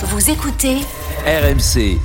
Vous écoutez RMC.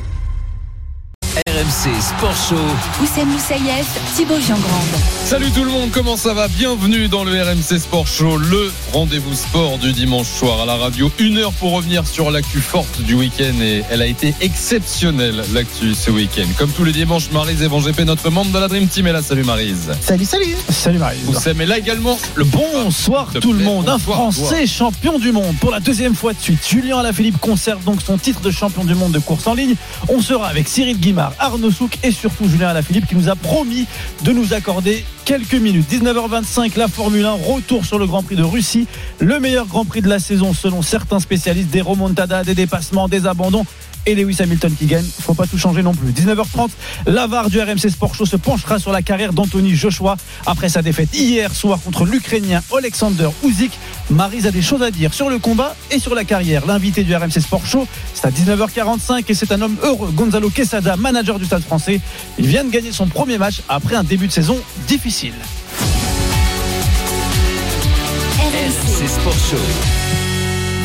RMC Sport Show. Oussem Moussaïef, Thibaut Giangrande. Salut tout le monde, comment ça va? Bienvenue dans le RMC Sport Show, le rendez-vous sport du dimanche soir à la radio. Une heure pour revenir sur l'actu forte du week-end et elle a été exceptionnelle l'actu ce week-end. Comme tous les dimanches, Marise Evan GP, notre membre de la Dream Team est là. Salut Marise. Salut, salut. Salut Marie. Oussem est là également. Le Bonsoir tout le monde. Un bonsoir, Français champion du monde pour la deuxième fois de suite. Julien Alaphilippe conserve donc son titre de champion du monde de course en ligne. On sera avec Cyril Guimard, Arnaud Et surtout Julien Alaphilippe qui nous a promis de nous accorder quelques minutes. 19h25, la Formule 1, retour sur le Grand Prix de Russie. Le meilleur Grand Prix de la saison selon certains spécialistes. Des remontadas, des dépassements, des abandons et Lewis Hamilton qui gagne. Faut pas tout changer non plus. 19h30, l'avare du RMC Sport Show se penchera sur la carrière d'Anthony Joshua après sa défaite hier soir contre l'Ukrainien Alexander Usyk. Marise a des choses à dire sur le combat et sur la carrière. L'invité du RMC Sport Show, c'est à 19h45 et c'est un homme heureux. Gonzalo Quesada, manager du Stade français. Il vient de gagner son premier match après un début de saison difficile.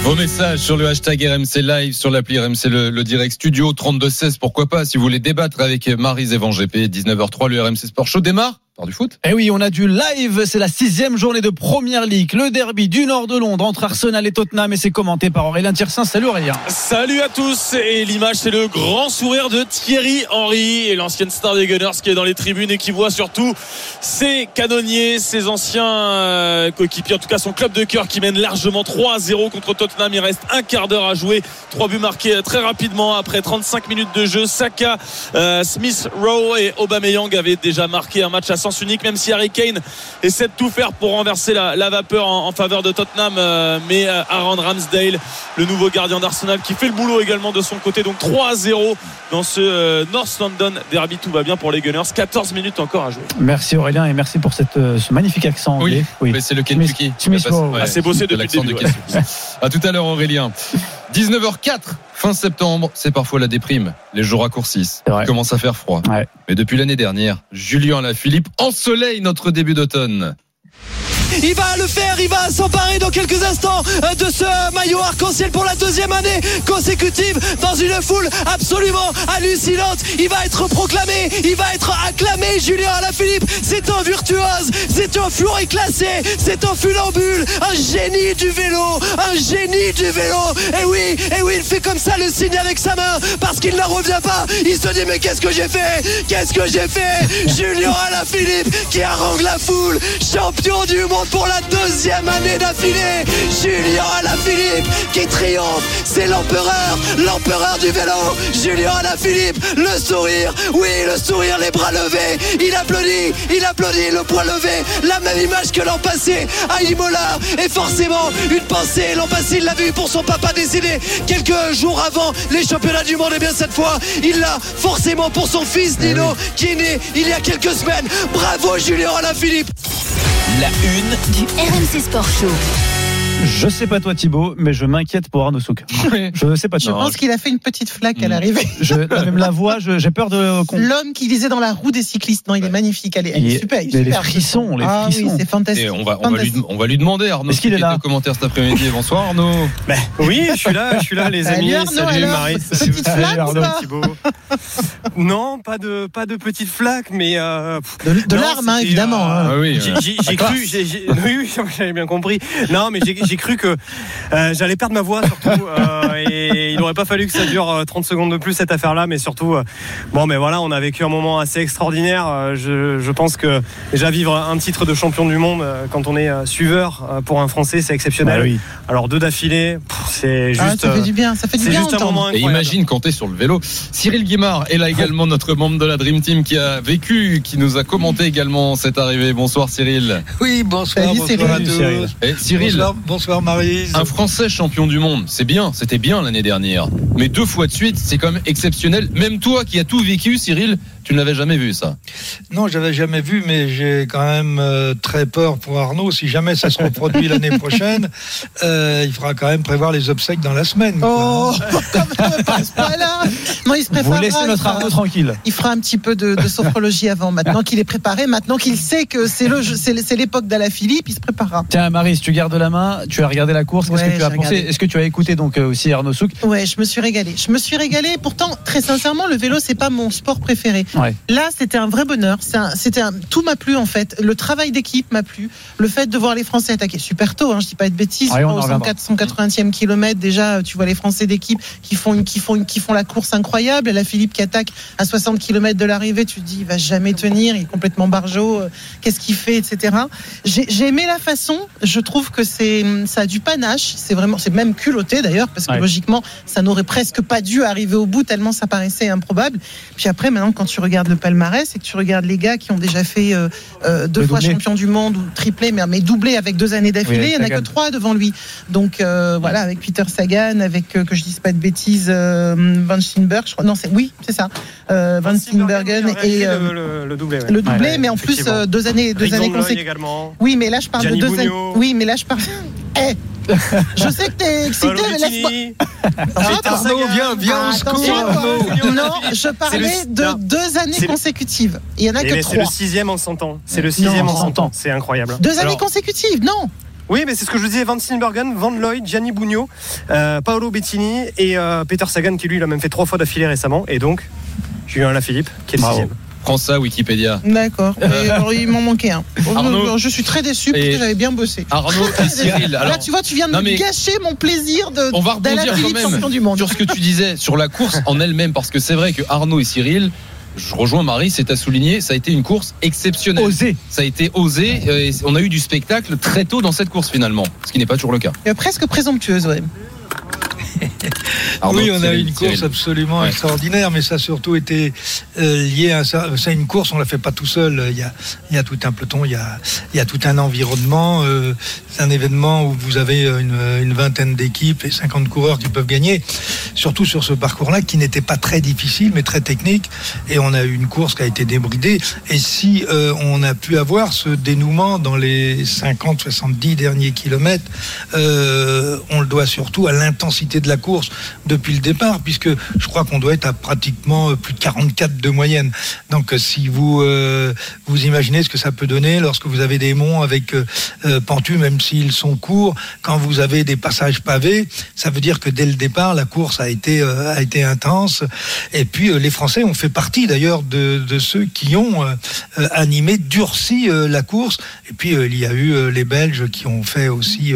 Vos messages sur le hashtag RMC Live, sur l'appli RMC le, Direct Studio 3216, pourquoi pas, si vous voulez débattre avec Marise Evan GP, 19h03, le RMC Sport Show démarre du foot. Eh oui, on a du live. C'est la sixième journée de Première Ligue. Le derby du nord de Londres entre Arsenal et Tottenham et c'est commenté par Aurélien Tiersin. Salut Aurélien. Salut à tous et l'image c'est le grand sourire de Thierry Henry et l'ancienne star des Gunners qui est dans les tribunes et qui voit surtout ses canonniers, ses anciens euh, coéquipiers, en tout cas son club de cœur qui mène largement 3 à 0 contre Tottenham. Il reste un quart d'heure à jouer, trois buts marqués très rapidement après 35 minutes de jeu. Saka, euh, Smith, Rowe et Aubameyang avaient déjà marqué un match à sens unique, même si Harry Kane essaie de tout faire pour renverser la, la vapeur en, en, faveur de Tottenham. Euh, mais euh, Aaron Ramsdale, le nouveau gardien d'Arsenal, qui fait le boulot également de son côté. Donc 3 à 0 dans ce euh, North London Derby. Tout va bien pour les Gunners. 14 minutes encore à jouer. Merci Aurélien et merci pour cette, euh, ce magnifique accent anglais. Oui, c'est le Kentucky. Ouais, Ah, c'est bossé depuis de. À tout à l'heure Aurélien. 19h04, fin septembre, c'est parfois la déprime. Les jours raccourcissent. Il commence à faire froid. Ouais. Mais depuis l'année dernière, Julien Lafilippe ensoleille notre début d'automne. Il va le faire, il va s'emparer dans quelques instants euh, de ce maillot arc-en-ciel pour la deuxième année consécutive dans une foule absolument hallucinante. Il va être proclamé, il va être acclamé, Julien Alaphilippe. C'est un virtuose, c'est un fleuret classé, c'est un funambule, un génie du vélo, un génie du vélo. Et oui, et oui, il fait comme ça le signe avec sa main parce qu'il n'en revient pas. Il se dit mais qu'est-ce que j'ai fait? Qu'est-ce que j'ai fait? Julien Alaphilippe qui harangue la foule, champion du monde pour la deuxième année d'affilée. Julien Alaphilippe qui triomphe, c'est l'empereur, l'empereur du vélo. Julien Alaphilippe, le sourire, oui, le sourire, les bras levés. Il applaudit, il applaudit, le poing levé. La même image que l'an passé à Imola. Et forcément, une pensée. L'an passé, il l'a vu pour son papa décédé quelques jours avant les championnats du monde. Et bien cette fois, il l'a forcément pour son fils Nino qui est né il y a quelques semaines. Bravo Julien Alaphilippe. La une Du RMC Sport Show. Je sais pas toi Thibaut, mais je m'inquiète pour Arnaud Souk. Je sais pas Je toi. pense qu'il a fait une petite flaque à l'arrivée. Je, même la voix, je- j'ai peur de. qu'on- L'homme qui lisait dans la roue des cyclistes. Non, il est magnifique. Elle est, elle super. il est mais les frissons, les ah frissons. oui, c'est fantastique. Et on va, on va, lui, on va lui demander, Arnaud, Est-ce qu'il est là commentaire cet après-midi. Bonsoir Arnaud. Oui, je suis là, je suis là, les Salut amis. Arnaud, Salut alors, Marie. petite Salut flaque ou Arnaud. pas Thibaut. Non, pas de pas de petite flaque, mais euh, De, de larmes, hein, c'était, évidemment. euh, hein. Ah oui. J'ai euh, j'ai- j'ai cru, oui, j'avais bien compris. Non, mais j'ai j'ai cru que euh, j'allais perdre ma voix surtout, euh, et il n'aurait pas fallu que ça dure euh, 30 secondes de plus cette affaire-là, mais surtout, euh, bon, mais voilà, on a vécu un moment assez extraordinaire. Euh, Je, je pense que déjà vivre un titre de champion du monde euh, quand on est euh, suiveur euh, pour un Français, c'est exceptionnel. Bah oui. Alors deux d'affilée, c'est Ah, juste. ça fait euh, du bien. Ça fait du c'est bien juste un moment Et incroyable. imagine quand t'es sur le vélo. Cyril Guimard est là également, notre membre de la Dream Team qui a vécu, qui nous a commenté également cette arrivée. Bonsoir Cyril. Oui, bonsoir, Salut, bonsoir à Cyril. tous. Cyril, Bonsoir, bonsoir Marie. un Français champion du monde, c'est bien, c'était bien l'année dernière. Mais deux fois de suite, c'est quand même exceptionnel. Même toi qui as tout vécu, Cyril, Tu ne l'avais jamais vu ça Non, j'avais jamais vu, mais j'ai quand même euh, très peur pour Arnaud. Si jamais ça se reproduit l'année prochaine, euh, il faudra quand même prévoir les obsèques dans la semaine. Oh, pas point-là. Non, il se Vous prépare. laissez notre Arnaud tranquille. Il fera un petit peu de, de sophrologie avant. Maintenant qu'il est préparé, maintenant qu'il sait que c'est l'époque d'Alaphilippe, il se préparera. Tiens, Marie, tu gardes la main, tu as regardé la course, qu'est-ce Ouais, que tu as pensé. Est-ce que tu as écouté donc euh, aussi Arnaud Souk Ouais, je me suis régalée. Je me suis régalée. Pourtant, très sincèrement, le vélo, c'est pas mon sport préféré. Ouais. Là, c'était un vrai bonheur. C'était un- tout m'a plu en fait. Le travail d'équipe m'a plu. Le fait de voir les Français attaquer super tôt. Hein, je dis pas de bêtises. Ouais, au reviendra. 104, 180e kilomètre déjà, tu vois les Français d'équipe qui font une, qui font une- qui font la course incroyable. Et la Philippe qui attaque à 60 km de l'arrivée. Tu te dis, il va jamais tenir. Il est complètement barjot. euh, Qu'est-ce qu'il fait, etc. J'ai aimé la façon. Je trouve que c'est ça a du panache. C'est vraiment, c'est même culotté d'ailleurs parce que Ouais. logiquement, ça n'aurait presque pas dû arriver au bout tellement ça paraissait improbable. Puis après, maintenant, quand tu regardes le palmarès et que tu regardes les gars qui ont déjà fait euh, euh, deux Le fois doublé. champion du monde ou triplé, mais, mais doublé avec deux années d'affilée, Oui, il n'y en a que trois devant lui. Donc euh, voilà, avec Peter Sagan, avec euh, que je dise pas de bêtises, euh, Van Steenberg, je crois. Non, c'est oui, c'est ça. Euh, Van Steenbergen et euh, le, le, le doublé. ouais. le doublé, Ouais, mais en plus euh, deux années, deux années consécutives. Oui, mais là je parle Gianni de deux années. Oui, mais là je parle. Eh, je sais que t'es excité, Paolo mais laisse-moi. Arrête, Arnaud, viens, viens Ah, attention, quoi. Arnaud. Non, je parlais le- de non. deux années C'est consécutives. Il y en a Eh que ben, C'est le trois. sixième en 100 ans. C'est le sixième Non, en 100 ans. C'est incroyable. Deux années Alors- consécutives, non. Oui, mais c'est ce que je vous disais. Van Steenbergen, Van Lloyd, Gianni Bugno, euh, Paolo Bettini et euh, Peter Sagan qui lui il a même fait trois fois d'affilée récemment. Et donc, Julien Lafilippe qui est le Bravo. sixième. Prends ça, Wikipédia. D'accord. Mais alors, il m'en manquait un. Arnaud. Je suis très déçu parce que j'avais bien bossé. Arnaud et Cyril. Là, Alors, tu vois, tu viens de Non, me mais- gâcher mon plaisir de on va rebondir quand même champion du monde. sur ce que tu disais sur la course en elle-même, parce que c'est vrai que Arnaud et Cyril, je rejoins Marie, c'est à souligner, ça a été une course exceptionnelle. Osé. Ça a été osé. euh, et on a eu du spectacle très tôt dans cette course finalement, ce qui n'est pas toujours le cas. Euh, Presque présomptueuse, ouais. Oui, on a eu une course absolument Ouais. extraordinaire, mais ça a surtout été euh, lié à ça. C'est une course, on la fait pas tout seul. Il y a, il y a tout un peloton, il y a, il y a tout un environnement. euh, c'est un événement où vous avez une, une vingtaine d'équipes et 50 coureurs qui peuvent gagner. Surtout sur ce parcours-là, qui n'était pas très difficile, mais très technique. Et on a eu une course qui a été débridée. Et si euh, on a pu avoir ce dénouement dans les 50-70 derniers kilomètres, on le doit surtout à l'intensité de la course depuis le départ, puisque je crois qu'on doit être à pratiquement euh, plus de 44 de moyenne. Donc euh, si vous euh, vous imaginez ce que ça peut donner lorsque vous avez des monts avec euh, même s'ils sont courts, quand vous avez des passages pavés, ça veut dire que dès le départ, la course a été a été intense. Et puis les Français ont fait partie d'ailleurs de, de ceux qui ont animé, durci la course. Et puis il y a eu les Belges qui ont fait aussi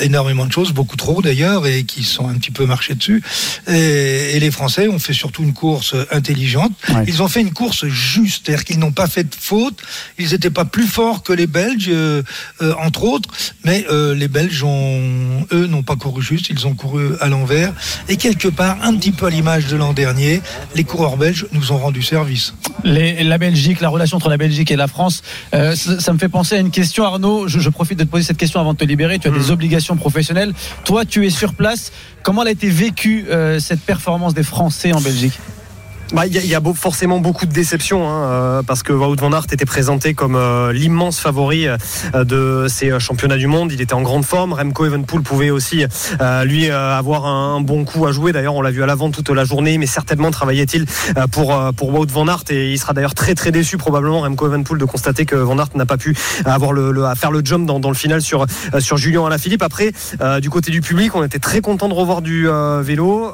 énormément de choses, beaucoup trop d'ailleurs, et qui sont un petit peu marchés dessus. Et, et les Français ont fait surtout une course intelligente. Ouais. Ils ont fait une course juste, c'est-à-dire qu'ils n'ont pas fait de faute. Ils n'étaient pas plus forts que les Belges, euh, euh, entre autres, mais euh, les Belges ont, eux, n'ont pas couru juste. Ils ont couru à l'envers. Et quelque part, un petit peu à l'image de l'an dernier, les coureurs belges nous ont rendu service. Les- la Belgique, la relation entre la Belgique et la France, euh, ça, ça me fait penser à une question, Arnaud. Je, je profite de te poser cette question avant de te libérer. Tu as des obligations professionnelles. Toi, tu es sur place. Comment elle a été vécue euh, cette performance des Français en Belgique? Bah, Il y a, y a forcément beaucoup de déceptions hein, euh, parce que Wout van Aert était présenté comme euh, l'immense favori euh, de ces championnats du monde. Il était en grande forme. Remco Evenepoel pouvait aussi lui avoir un, bon coup à jouer. D'ailleurs, on l'a vu à l'avant toute la journée, mais certainement travaillait-il pour pour Wout van Aert et il sera d'ailleurs très très déçu probablement Remco Evenepoel de constater que Van Aert n'a pas pu avoir le, à faire le jump dans, le final sur sur Julien Alaphilippe. Après, du côté du public, on était très content de revoir du vélo.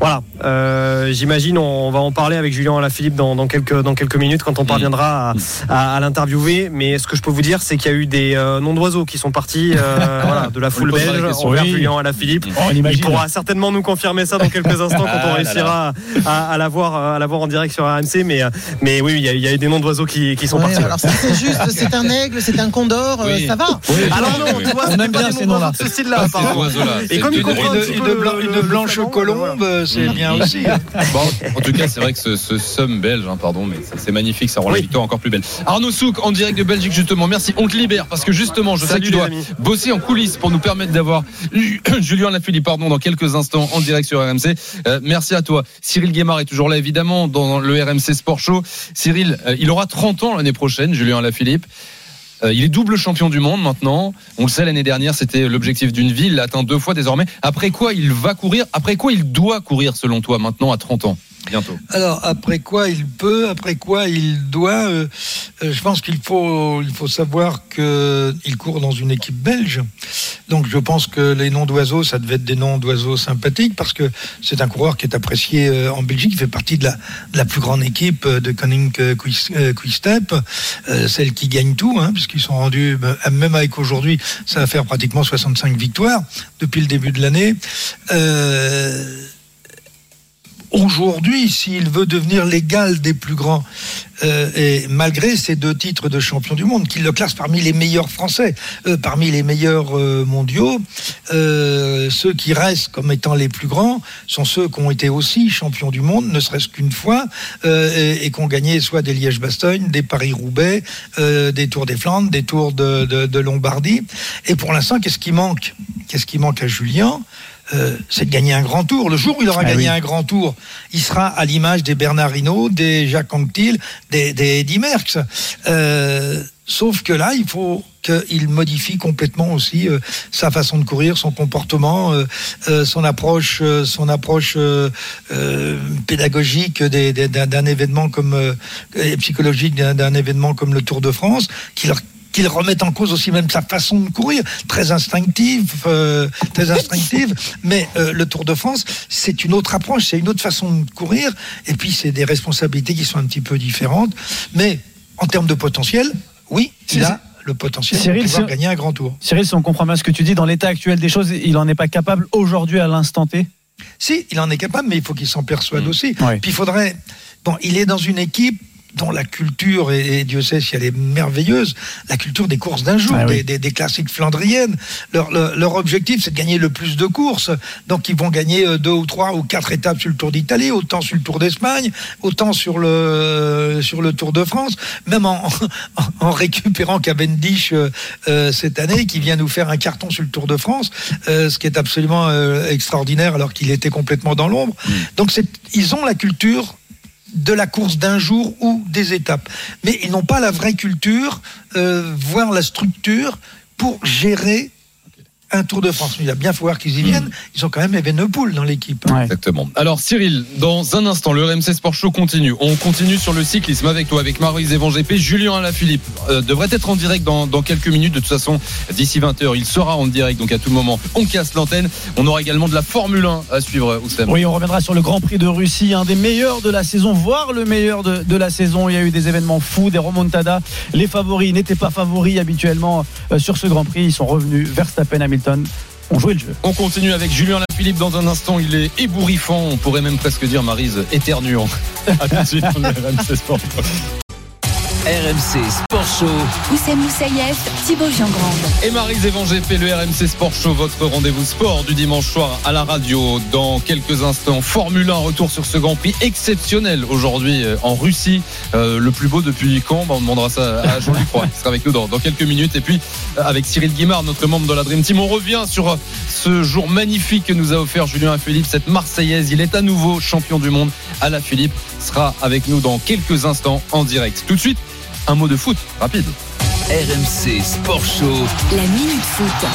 Voilà, Euh, j'imagine on va en parler avec Julien Alaphilippe dans, dans quelques dans quelques minutes quand on parviendra à, à, à l'interviewer. Mais ce que je peux vous dire, c'est qu'il y a eu des euh, noms d'oiseaux qui sont partis euh, voilà, de la foule la belge envers Oui. Julien Alaphilippe. On Il pourra certainement nous confirmer ça dans quelques instants quand Ah on là réussira à, à l'avoir à l'avoir en direct sur RMC. Mais euh, mais oui, il y a, il y a eu des noms d'oiseaux qui, qui sont Ouais, partis. alors si c'est juste, c'est un aigle, c'est un condor, euh, Oui. ça va. Alors non, tu vois, On aime bien ces noms noms-là. ce style-là, oiseaux-là, Et comme il une blanche colombe, c'est bien aussi. Bon, En tout cas, c'est vrai que ce, ce somme belge, hein, pardon, mais c'est- magnifique, ça rend la victoire encore plus belle. Arnaud Souk, en direct de Belgique, justement. Merci. On te libère parce que justement, je sais que tu dois amis. bosser en coulisses pour nous permettre d'avoir Julien Lafilippe, pardon, dans quelques instants en direct sur RMC. Euh, merci à toi. Cyril Guémard est toujours là, évidemment, dans le RMC Sport Show. Cyril, euh, il aura 30 ans l'année prochaine, Julien Lafilippe. Euh, il est double champion du monde maintenant. On le sait, l'année dernière, c'était l'objectif d'une ville. Il l'a atteint deux fois désormais. Après quoi il va courir Après quoi il doit courir, selon toi, maintenant, à 30 ans? Alors après quoi il peut, après quoi il doit. euh, euh, je pense qu'il faut, il savoir que il court dans une équipe belge. Donc je pense que les noms d'oiseaux, ça devait être des noms d'oiseaux sympathiques parce que c'est un coureur qui est apprécié euh, en Belgique. Il fait partie de la, plus grande équipe de Quick-Step, euh, celle qui gagne tout, hein, puisqu'ils sont rendus, même avec aujourd'hui, ça va faire pratiquement 65 victoires depuis le début de l'année. Aujourd'hui, s'il veut devenir l'égal des plus grands, euh, et malgré ces deux titres de champion du monde, qui le classent parmi les meilleurs Français, euh, parmi les meilleurs euh, mondiaux, ceux qui restent comme étant les plus grands sont ceux qui ont été aussi champions du monde, ne serait-ce qu'une fois, et, qui ont gagné soit des Liège-Bastogne, des Paris-Roubaix, des Tours des Flandres, des Tours de, de- de Lombardie. Et pour l'instant, qu'est-ce qui manque? Qu'est-ce qui manque à Julien? Euh, c'est de gagner un grand tour. Le jour où il aura Ah gagné oui. un grand tour, il sera à l'image des Bernard Hinault, des Jacques Anquetil, des, des Eddy Merckx. Euh, sauf que là, il faut qu'il modifie complètement aussi euh, sa façon de courir, son comportement, euh, euh, son approche, euh, son approche euh, euh, pédagogique d'un événement comme euh, psychologique d'un d'un événement comme le Tour de France, qu'il qu'il remette en cause aussi même sa façon de courir, très instinctive, euh, très instinctive. Mais euh, le Tour de France, c'est une autre approche, c'est une autre façon de courir. Et puis c'est des responsabilités qui sont un petit peu différentes. Mais en termes de potentiel, oui, il a le potentiel Cyril, de pouvoir gagner un grand tour. Cyril, si on comprend bien ce que tu dis, dans l'état actuel des choses, il n'en est pas capable aujourd'hui à l'instant T? Si, il en est capable, mais il faut qu'il s'en persuade aussi. Ouais. Puis il faudrait. Bon, il est dans une équipe dont la culture, et, et Dieu sait si elle est merveilleuse, la culture des courses d'un jour, Ah oui. des, classiques flandriennes. Leur, leur, leur objectif, c'est de gagner le plus de courses. Donc ils vont gagner euh, deux ou trois ou quatre étapes sur le Tour d'Italie, autant sur le Tour d'Espagne, autant sur le, sur le Tour de France, même en, en, en récupérant Cavendish euh, euh, cette année, qui vient nous faire un carton sur le Tour de France, euh, ce qui est absolument euh, extraordinaire alors qu'il était complètement dans l'ombre. Donc c'est- ils ont la culture de la course d'un jour ou des étapes. Mais ils n'ont pas la vraie culture, euh, voire la structure pour gérer un Tour de France. Il va bien falloir qu'ils y viennent. Ils ont quand même Evenepoel dans l'équipe. Ouais. Exactement. Alors Cyril, dans un instant, le RMC Sport Show continue. On continue sur le cyclisme avec toi, avec Marie Zévan GP. Julien Alaphilippe euh, devrait être en direct dans, dans quelques minutes. De toute façon, d'ici 20h, il sera en direct. Donc à tout moment, on casse l'antenne. On aura également de la Formule 1 à suivre, Oussem. Oui, on reviendra sur le Grand Prix de Russie, un des meilleurs de la saison, voire le meilleur de, de la saison. Il y a eu des événements fous, des remontadas. Les favoris n'étaient pas favoris habituellement euh, sur ce Grand Prix. Ils sont revenus. Verstappen, On continue avec Julien Lafilippe dans un instant. Il est ébouriffant. On pourrait même presque dire Marise éternuant. À tout de suite. RMC Sport Show. Oussem Moussaïef, Thibaut Giangrande. Et Marie Zévan GP, le RMC Sport Show, votre rendez-vous sport du dimanche soir à la radio. Dans quelques instants, Formule 1, retour sur ce Grand Prix exceptionnel aujourd'hui euh, en Russie. Euh, le plus beau depuis quand? Bah, On demandera ça à Jean-Luc Roy, qui sera avec nous dans, dans quelques minutes. Et puis euh, avec Cyril Guimard, notre membre de la Dream Team, on revient sur ce jour magnifique que nous a offert Julien Philippe, cette Marseillaise. Il est à nouveau champion du monde. Alain Philippe sera avec nous dans quelques instants en direct. Tout de suite, un mot de foot rapide. RMC Sport Show. La Minute Foot.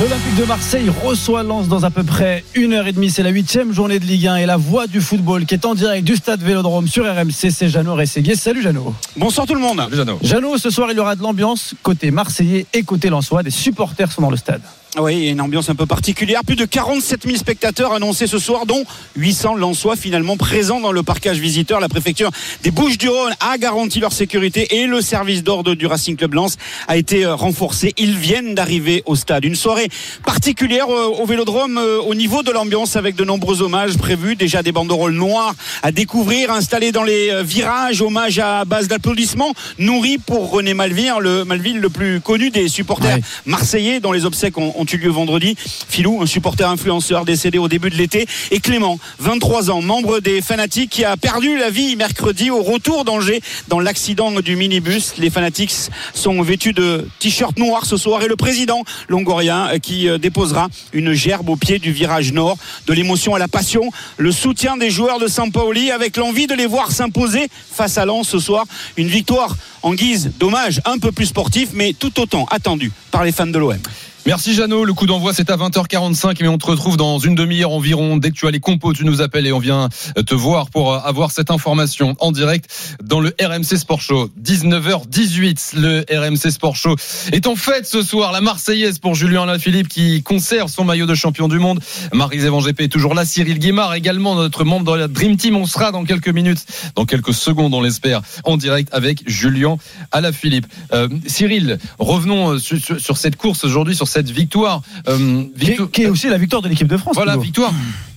L'Olympique de Marseille reçoit Lens dans à peu près une heure et demie. C'est la huitième journée de Ligue 1 et la voix du football qui est en direct du stade Vélodrome sur RMC. C'est Jeannot Rességuier. Salut Jeannot. Bonsoir tout le monde. Salut, Jeannot. Jeannot, ce soir il y aura de l'ambiance côté marseillais et côté lensois. Des supporters sont dans le stade. Oui, une ambiance un peu particulière. Plus de 47 000 spectateurs annoncés ce soir, dont 800 Lensois finalement présents dans le parcage visiteur. La préfecture des Bouches-du-Rhône a garanti leur sécurité et le service d'ordre du Racing Club Lens a été euh, renforcé. Ils viennent d'arriver au stade. Une soirée particulière euh, au Vélodrome euh, au niveau de l'ambiance avec de nombreux hommages prévus. Déjà des banderoles noires à découvrir, installées dans les virages. Hommage à base d'applaudissements nourris pour René Malville, le Malville le plus connu des supporters Ouais. marseillais dont les obsèques ont, lieu vendredi. Filou, un supporter influenceur décédé au début de l'été. Et Clément, 23 ans, membre des fanatiques qui a perdu la vie mercredi au retour d'Angers dans l'accident du minibus. Les fanatiques sont vêtus de t-shirts noirs ce soir et le président longorien euh, qui euh, déposera une gerbe au pied du virage nord. De l'émotion à la passion, le soutien des joueurs de Sampaoli avec l'envie de les voir s'imposer face à Lens ce soir. Une victoire en guise d'hommage un peu plus sportif mais tout autant attendu par les fans de l'OM. Merci Jeannot, le coup d'envoi c'est à 20h45 mais on te retrouve dans une demi-heure environ. Dès que tu as les compos, tu nous appelles et on vient te voir pour avoir cette information en direct dans le RMC Sport Show. 19h18, le RMC Sport Show est en fête ce soir. La Marseillaise pour Julien Lafilippe qui conserve son maillot de champion du monde. Marie-Zévan GP est toujours là. Cyril Guimard également, notre membre de la Dream Team. On sera dans quelques minutes, dans quelques secondes on l'espère, en direct avec Julien Alaphilippe. Euh, Cyril, revenons euh, sur, sur, sur cette course aujourd'hui, sur cette victoire. Euh, victoire qui, est, qui, est, aussi la victoire de l'équipe de France. Voilà, toujours. victoire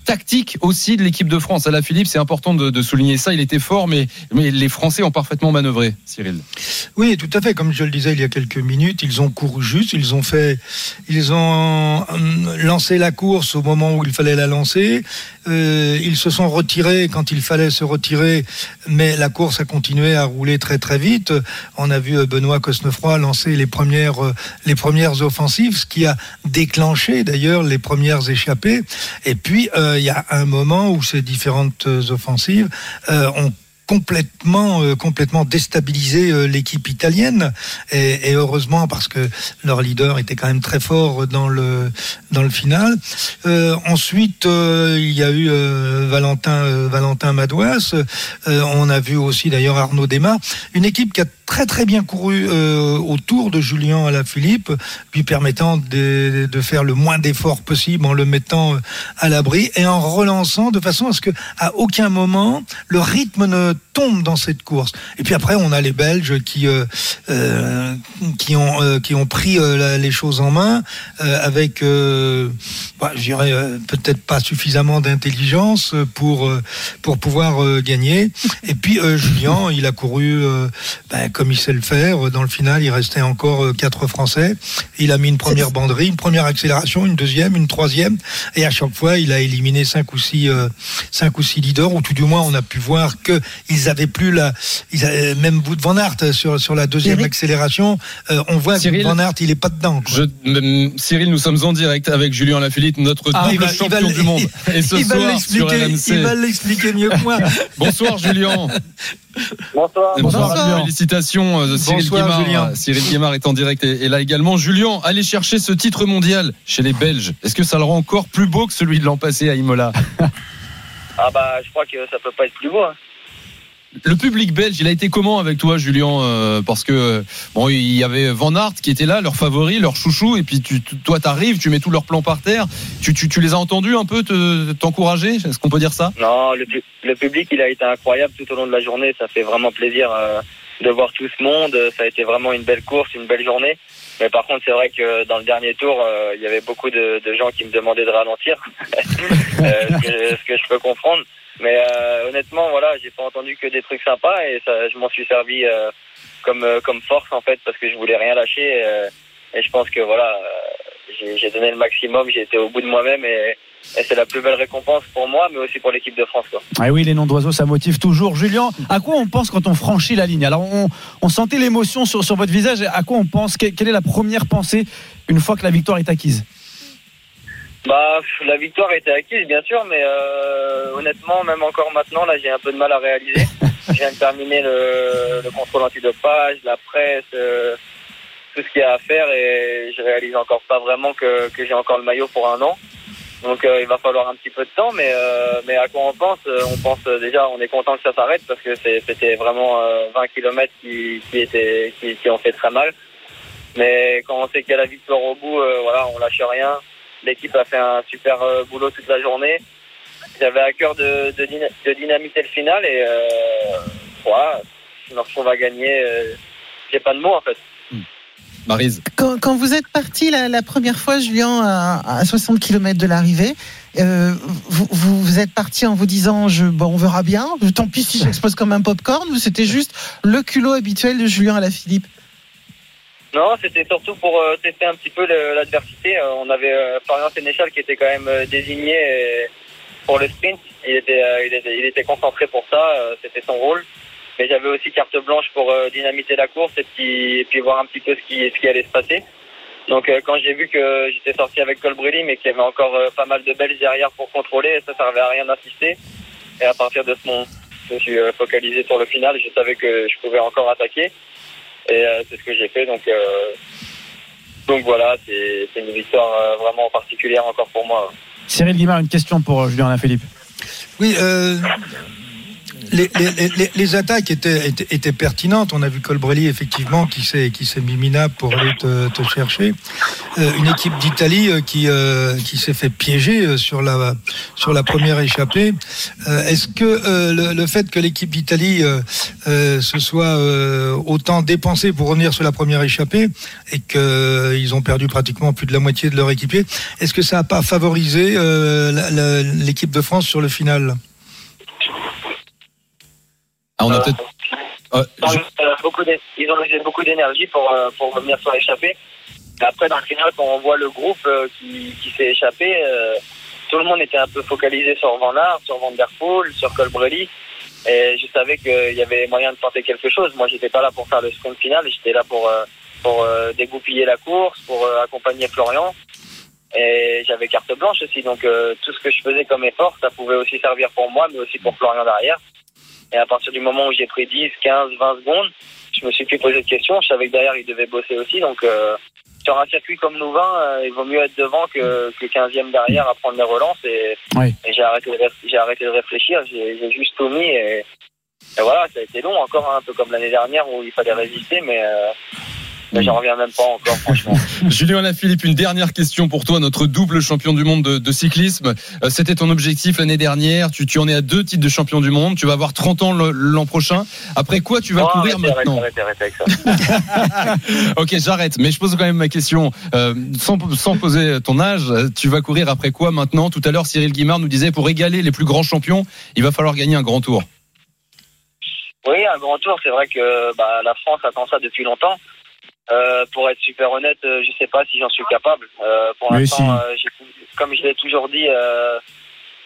tactique aussi de l'équipe de France. La Philippe, c'est important de, souligner ça. Il était fort, mais, les Français ont parfaitement manœuvré, Cyril. Oui, tout à fait. Comme je le disais il y a quelques minutes, ils ont couru juste, ils ont fait, ils ont lancé la course au moment où il fallait la lancer. Euh, ils se sont retirés quand il fallait se retirer, mais la course a continué à rouler très très vite. On a vu euh, Benoît Cosnefroy lancer les premières, euh, les premières offensives, ce qui a déclenché d'ailleurs les premières échappées. Et puis euh, il y a un moment où ces différentes offensives euh, ont complètement euh, complètement déstabilisé euh, l'équipe italienne. Et, heureusement parce que leur leader était quand même très fort dans le dans le final. Euh, ensuite euh, il y a eu euh, Valentin Valentin Madouas. On a vu aussi d'ailleurs Arnaud Desmar une équipe qui a très très bien couru autour de Julien Alaphilippe lui permettant de, de faire le moins d'efforts possible en le mettant à l'abri et en relançant de façon à ce que à aucun moment le rythme ne tombe dans cette course. Et puis après, on a les Belges qui euh, euh, qui ont euh, qui ont pris euh, les choses en main euh, avec, bah, je dirais peut-être pas suffisamment d'intelligence pour pour pouvoir gagner. Et puis Julien, il a couru ben, comme il sait le faire. Dans le final, il restait encore quatre Français. Il a mis une première banderie, une première accélération, une deuxième, une troisième, et à chaque fois, il a éliminé cinq ou six cinq ou six leaders, ou tout du moins, on a pu voir que ils avaient plus la, ils avaient, même Wout van Aert sur sur la deuxième Cyril. accélération, euh, on voit Cyril, que Van Aert il est pas dedans. Quoi. Je, Cyril, nous sommes en direct avec Julien Lafilippe, notre ah, double va, champion va, du monde. Et ce soir sur RMC. Il va l'expliquer mieux que moi. Bonsoir Julien. Bonsoir. Bonsoir. Bonsoir. Félicitations euh, Cyril Bonsoir, Guimard. Cyril Guimard est en direct et, et là également. Julien, allez chercher ce titre mondial chez les Belges. Est-ce que ça le rend encore plus beau que celui de l'an passé à Imola? Ah bah je crois que ça peut pas être plus beau. Hein. Le public belge, il a été comment avec toi, Julien euh, Parce que bon, il y avait Van Aert qui était là, leur favori, leur chouchou, et puis tu, toi, t'arrives, tu mets tous leurs plans par terre. Tu, tu, tu les as entendus un peu t'encourager? Est-ce qu'on peut dire ça? Non, le, le, public, il a été incroyable tout au long de la journée. Ça fait vraiment plaisir euh, de voir tout ce monde. Ça a été vraiment une belle course, une belle journée. Mais par contre, c'est vrai que dans le dernier tour, euh, il y avait beaucoup de, de, gens qui me demandaient de ralentir, euh, ce, que, je peux comprendre. Mais euh, honnêtement, voilà, j'ai pas entendu que des trucs sympas et ça, je m'en suis servi euh, comme euh, comme force en fait parce que je voulais rien lâcher euh, et je pense que voilà, euh, j'ai donné le maximum, j'ai été au bout de moi-même et, et c'est la plus belle récompense pour moi, mais aussi pour l'équipe de France. Quoi. Ah oui, les noms d'oiseaux, ça motive toujours. Julien, à quoi on pense quand on franchit la ligne? Alors, on, on sentait l'émotion sur, sur votre visage. À quoi on pense? Quelle est la première pensée une fois que la victoire est acquise? Bah, la victoire était acquise, bien sûr, mais euh, honnêtement, même encore maintenant, là, j'ai un peu de mal à réaliser. je viens de terminer le, le contrôle antidopage, la presse, euh, tout ce qu'il y a à faire, et je réalise encore pas vraiment que, que j'ai encore le maillot pour un an. Donc, euh, il va falloir un petit peu de temps, mais euh, mais à quoi on pense On pense déjà, on est content que ça s'arrête parce que c'était vraiment 20 km qui étaient qui, ont fait très mal. Mais quand on sait qu'il y a la victoire au bout, voilà, on lâche rien. L'équipe a fait un super euh, boulot toute la journée. J'avais à cœur de, de, de, dynamiter le final et euh, voilà, je me retrouve à gagner. Euh, J'ai pas de mots en fait. Marise. Quand, quand, vous êtes parti la, la, première fois, Julien, à, à 60 km de l'arrivée, euh, vous, vous, êtes parti en vous disant je, bon, on verra bien, tant pis si j'expose comme un popcorn, ou c'était juste le culot habituel de Julien à la Philippe? Non, c'était surtout pour euh, tester un petit peu l'adversité. Euh, on avait Florian Sénéchal qui était quand même désigné pour le sprint. Il était, il était, il était concentré pour ça. c'était son rôle. Mais j'avais aussi carte blanche pour euh, dynamiter la course et puis, et puis voir un petit peu ce qui, ce qui allait se passer. Donc euh, quand j'ai vu que j'étais sorti avec Colbrelli, mais qu'il y avait encore euh, pas mal de belles derrière pour contrôler, ça servait à rien d'assister. Et à partir de ce moment, je me suis euh, focalisé sur le final. Je savais que je pouvais encore attaquer. Et euh, c'est ce que j'ai fait. Donc, euh, donc voilà, c'est une victoire euh, vraiment particulière encore pour moi. Cyril Guimard, une question pour euh, Julien Alaphilippe. Oui, euh, les, attaques étaient, pertinentes. On a vu Colbrelli, effectivement, qui s'est qui mis minable pour aller te, chercher. Euh, une équipe d'Italie euh, qui, euh, qui s'est fait piéger sur la, première échappée. Est-ce que le, le fait que l'équipe d'Italie se soit autant dépensée pour revenir sur la première échappée et qu'ils ont perdu pratiquement plus de la moitié de leur équipier, est-ce que ça n'a pas favorisé l'équipe de France sur le final? Ah, on a peut-être. Euh, Ils ont, euh, beaucoup d'é- ils ont usé beaucoup d'énergie pour, euh, pour revenir sur l'échappée. Après, dans le final, quand on voit le groupe euh, qui, qui s'est échappé, euh, tout le monde était un peu focalisé sur Van Aert, sur Van Der Poel, sur Colbrelli. Et je savais qu'il y avait moyen de tenter quelque chose. Moi, j'étais pas là pour faire le sprint final, j'étais là pour, euh, pour euh, dégoupiller la course, pour accompagner Florian. Et j'avais carte blanche aussi, donc tout ce que je faisais comme effort, ça pouvait aussi servir pour moi, mais aussi pour Florian derrière. Et à partir du moment où j'ai pris 10, 15, 20 secondes, je me suis plus posé de questions. Je savais que derrière, il devait bosser aussi. Donc, euh, sur un circuit comme Louvain, euh, il vaut mieux être devant que, que 15e derrière à prendre les relances. Et, Oui. et j'ai arrêté, de arrêté réfléchir. J'ai j'ai juste tout mis. Et, et voilà, ça a été long encore, hein, un peu comme l'année dernière où il fallait résister. Mais, euh, mais j'en reviens même pas encore, franchement. Julien Lafilippe, une dernière question pour toi, notre double champion du monde de, de cyclisme. Euh, C'était ton objectif l'année dernière. Tu, tu en es à deux titres de champion du monde. Tu vas avoir 30 ans l'an prochain. Après quoi tu vas Oh, courir maintenant ça. Ok, j'arrête. Mais je pose quand même ma question. Euh, sans, sans poser ton âge, tu vas courir après quoi maintenant? Tout à l'heure, Cyril Guimard nous disait pour égaler les plus grands champions, il va falloir gagner un grand tour. Oui, un grand tour, c'est vrai que bah, la France attend ça depuis longtemps. Euh, pour être super honnête, euh, je sais pas si j'en suis capable. Euh, pour l'instant, si. euh, comme je l'ai toujours dit, euh,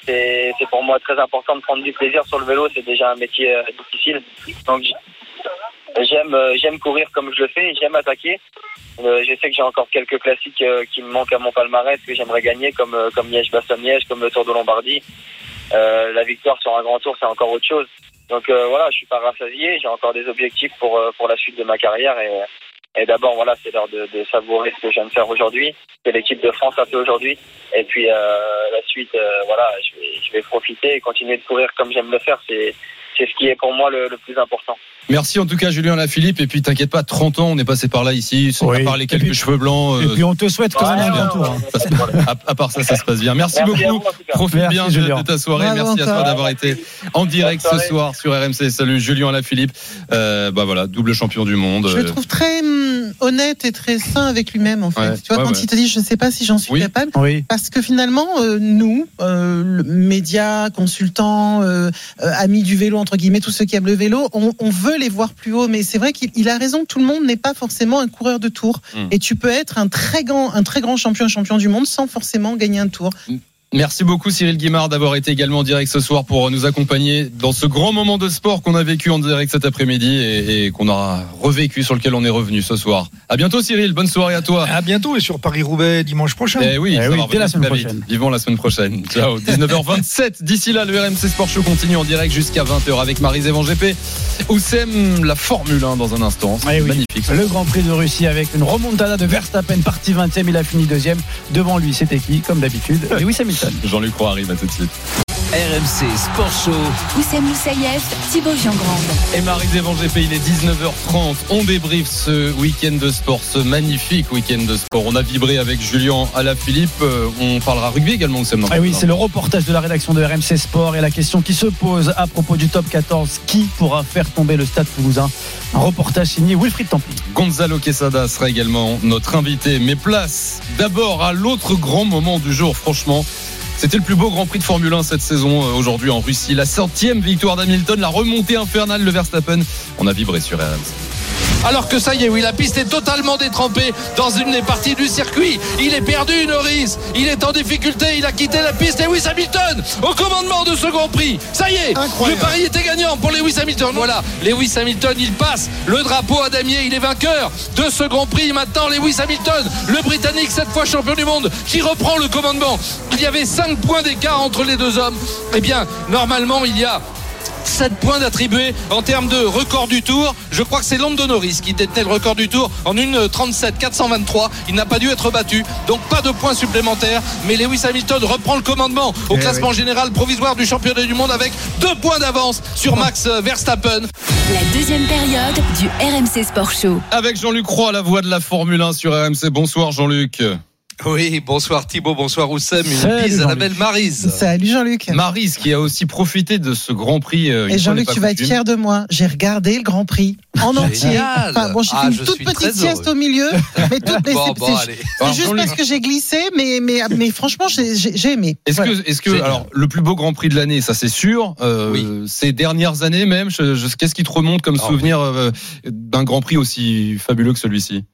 c'est pour moi très important de prendre du plaisir sur le vélo. C'est déjà un métier difficile. Donc j'aime j'aime courir comme je le fais. J'aime attaquer. Euh, je sais que j'ai encore quelques classiques euh, qui me manquent à mon palmarès que j'aimerais gagner, comme comme Liège-Bastogne-Liège, comme le Tour de Lombardie. Euh, la victoire sur un grand tour, c'est encore autre chose. Donc euh, voilà, je suis pas rassasié. J'ai encore des objectifs pour euh, pour la suite de ma carrière et et d'abord voilà, c'est l'heure de, de savourer ce que de faire aujourd'hui, que l'équipe de France a fait aujourd'hui. Et puis euh, la suite, euh, voilà, je vais je vais profiter et continuer de courir comme j'aime le faire. C'est c'est ce qui est pour moi le, le plus important. Merci en tout cas Julien Lafilippe. Et puis t'inquiète pas, 30 ans, on est passé par là ici. Oui. À part les quelques puis- cheveux blancs. Et euh, puis on te souhaite quand même un tour. hein. à, à part ça, ça se passe bien. Merci, Merci à vous, beaucoup. Profite Merci, bien de, Julien. de ta soirée. Merci à toi d'avoir été en direct ce soir sur RMC. Salut Julien Lafilippe. Euh, bah voilà, double champion du monde. Je le Euh, trouve très hum, honnête et très sain avec lui-même, en fait. Ouais, tu vois, ouais, quand ouais. il te dit, je sais pas si j'en suis Oui. capable. Oui. Parce que finalement, euh, nous, euh, médias, consultants, euh, euh, amis du vélo, entre guillemets, tous ceux qui aiment le vélo, on, on veut les voir plus haut. Mais c'est vrai qu'il il a raison, tout le monde n'est pas forcément un coureur de tour. Mm. Et tu peux être un très grand, un très grand champion, champion du monde sans forcément gagner un tour. Merci beaucoup Cyril Guimard d'avoir été également en direct ce soir pour nous accompagner dans ce grand moment de sport qu'on a vécu en direct cet après-midi et, et qu'on aura revécu sur lequel on est revenu ce soir. À bientôt Cyril, bonne soirée à toi. À bientôt et sur Paris-Roubaix dimanche prochain. Eh oui, Eh oui, dès la semaine vite. prochaine. Vivons la semaine prochaine. Ciao. 19h27. D'ici là, le RMC Sport Show continue en direct jusqu'à 20h avec Marie Van GP. Oussem, la Formule 1 dans un instant. Eh oui. magnifique. Le Grand Prix de Russie avec une remontada de Verstappen, parti 20e, il a fini deuxième. Devant lui, c'était qui, comme d'habitude? Lewis Hamilton. Jean-Luc Roy arrive à tout de suite. RMC Sport Show. Oussem Moussaïef, Thibaut Giangrande. Et Marie Van GP, il est 19h30. On débriefe ce week-end de sport, ce magnifique week-end de sport. On a vibré avec Julien Alaphilippe. Euh, On parlera rugby également, Oussem. Ah oui, c'est le reportage de la rédaction de RMC Sport et la question qui se pose à propos du top 14. Qui pourra faire tomber le stade toulousain? Un reportage signé Wilfried Templier. Gonzalo Quesada sera également notre invité. Mais place d'abord à l'autre grand moment du jour, franchement. C'était le plus beau Grand Prix de Formule 1 cette saison euh, aujourd'hui en Russie. La centième victoire d'Hamilton, la remontée infernale de Verstappen. On a vibré sur RMC. Alors que ça y est, oui, la piste est totalement détrempée dans une des parties du circuit. Il est perdu, Norris. Il est en difficulté. Il a quitté la piste. Lewis Hamilton au commandement de ce Grand Prix. Ça y est, le pari était gagnant pour Lewis Hamilton. Voilà, Lewis Hamilton, il passe le drapeau à Damier. Il est vainqueur de ce Grand Prix. Maintenant, Lewis Hamilton, le Britannique, cette fois champion du monde, qui reprend le commandement. Il y avait 5 points d'écart entre les deux hommes. Eh bien, normalement, il y a 7 points d'attribuer en termes de record du tour. Je crois que c'est Lando Norris qui détenait le record du tour en 1.37 423. Il n'a pas dû être battu, donc pas de points supplémentaires. Mais Lewis Hamilton reprend le commandement au Eh classement oui. général provisoire du championnat du monde avec deux points d'avance sur Max Verstappen. La deuxième période du RMC Sport Show. Avec Jean-Luc Roy, la voix de la Formule 1 sur RMC. Bonsoir Jean-Luc. Oui, bonsoir Thibaut, bonsoir Oussem. Une bise à la Jean-Luc. belle Marise. Salut Jean-Luc. Marise qui a aussi profité de ce Grand Prix. euh, Et Jean-Luc, tu vas être fier de moi. J'ai regardé le Grand Prix en entier. Génial. Enfin, bon, j'ai Ah, fait une toute petite sieste heureux. au milieu, mais, tout, mais Bon, c'est- bon, juste Jean-Luc. parce que j'ai glissé, mais, mais, mais franchement, j'ai aimé. Est-ce Voilà. que, est-ce que, Génial. alors, le plus beau Grand Prix de l'année, ça c'est sûr. euh, Oui. Ces dernières années même, je- je- qu'est-ce qui te remonte comme Ah, souvenir euh, d'un Grand Prix aussi fabuleux que celui-ci?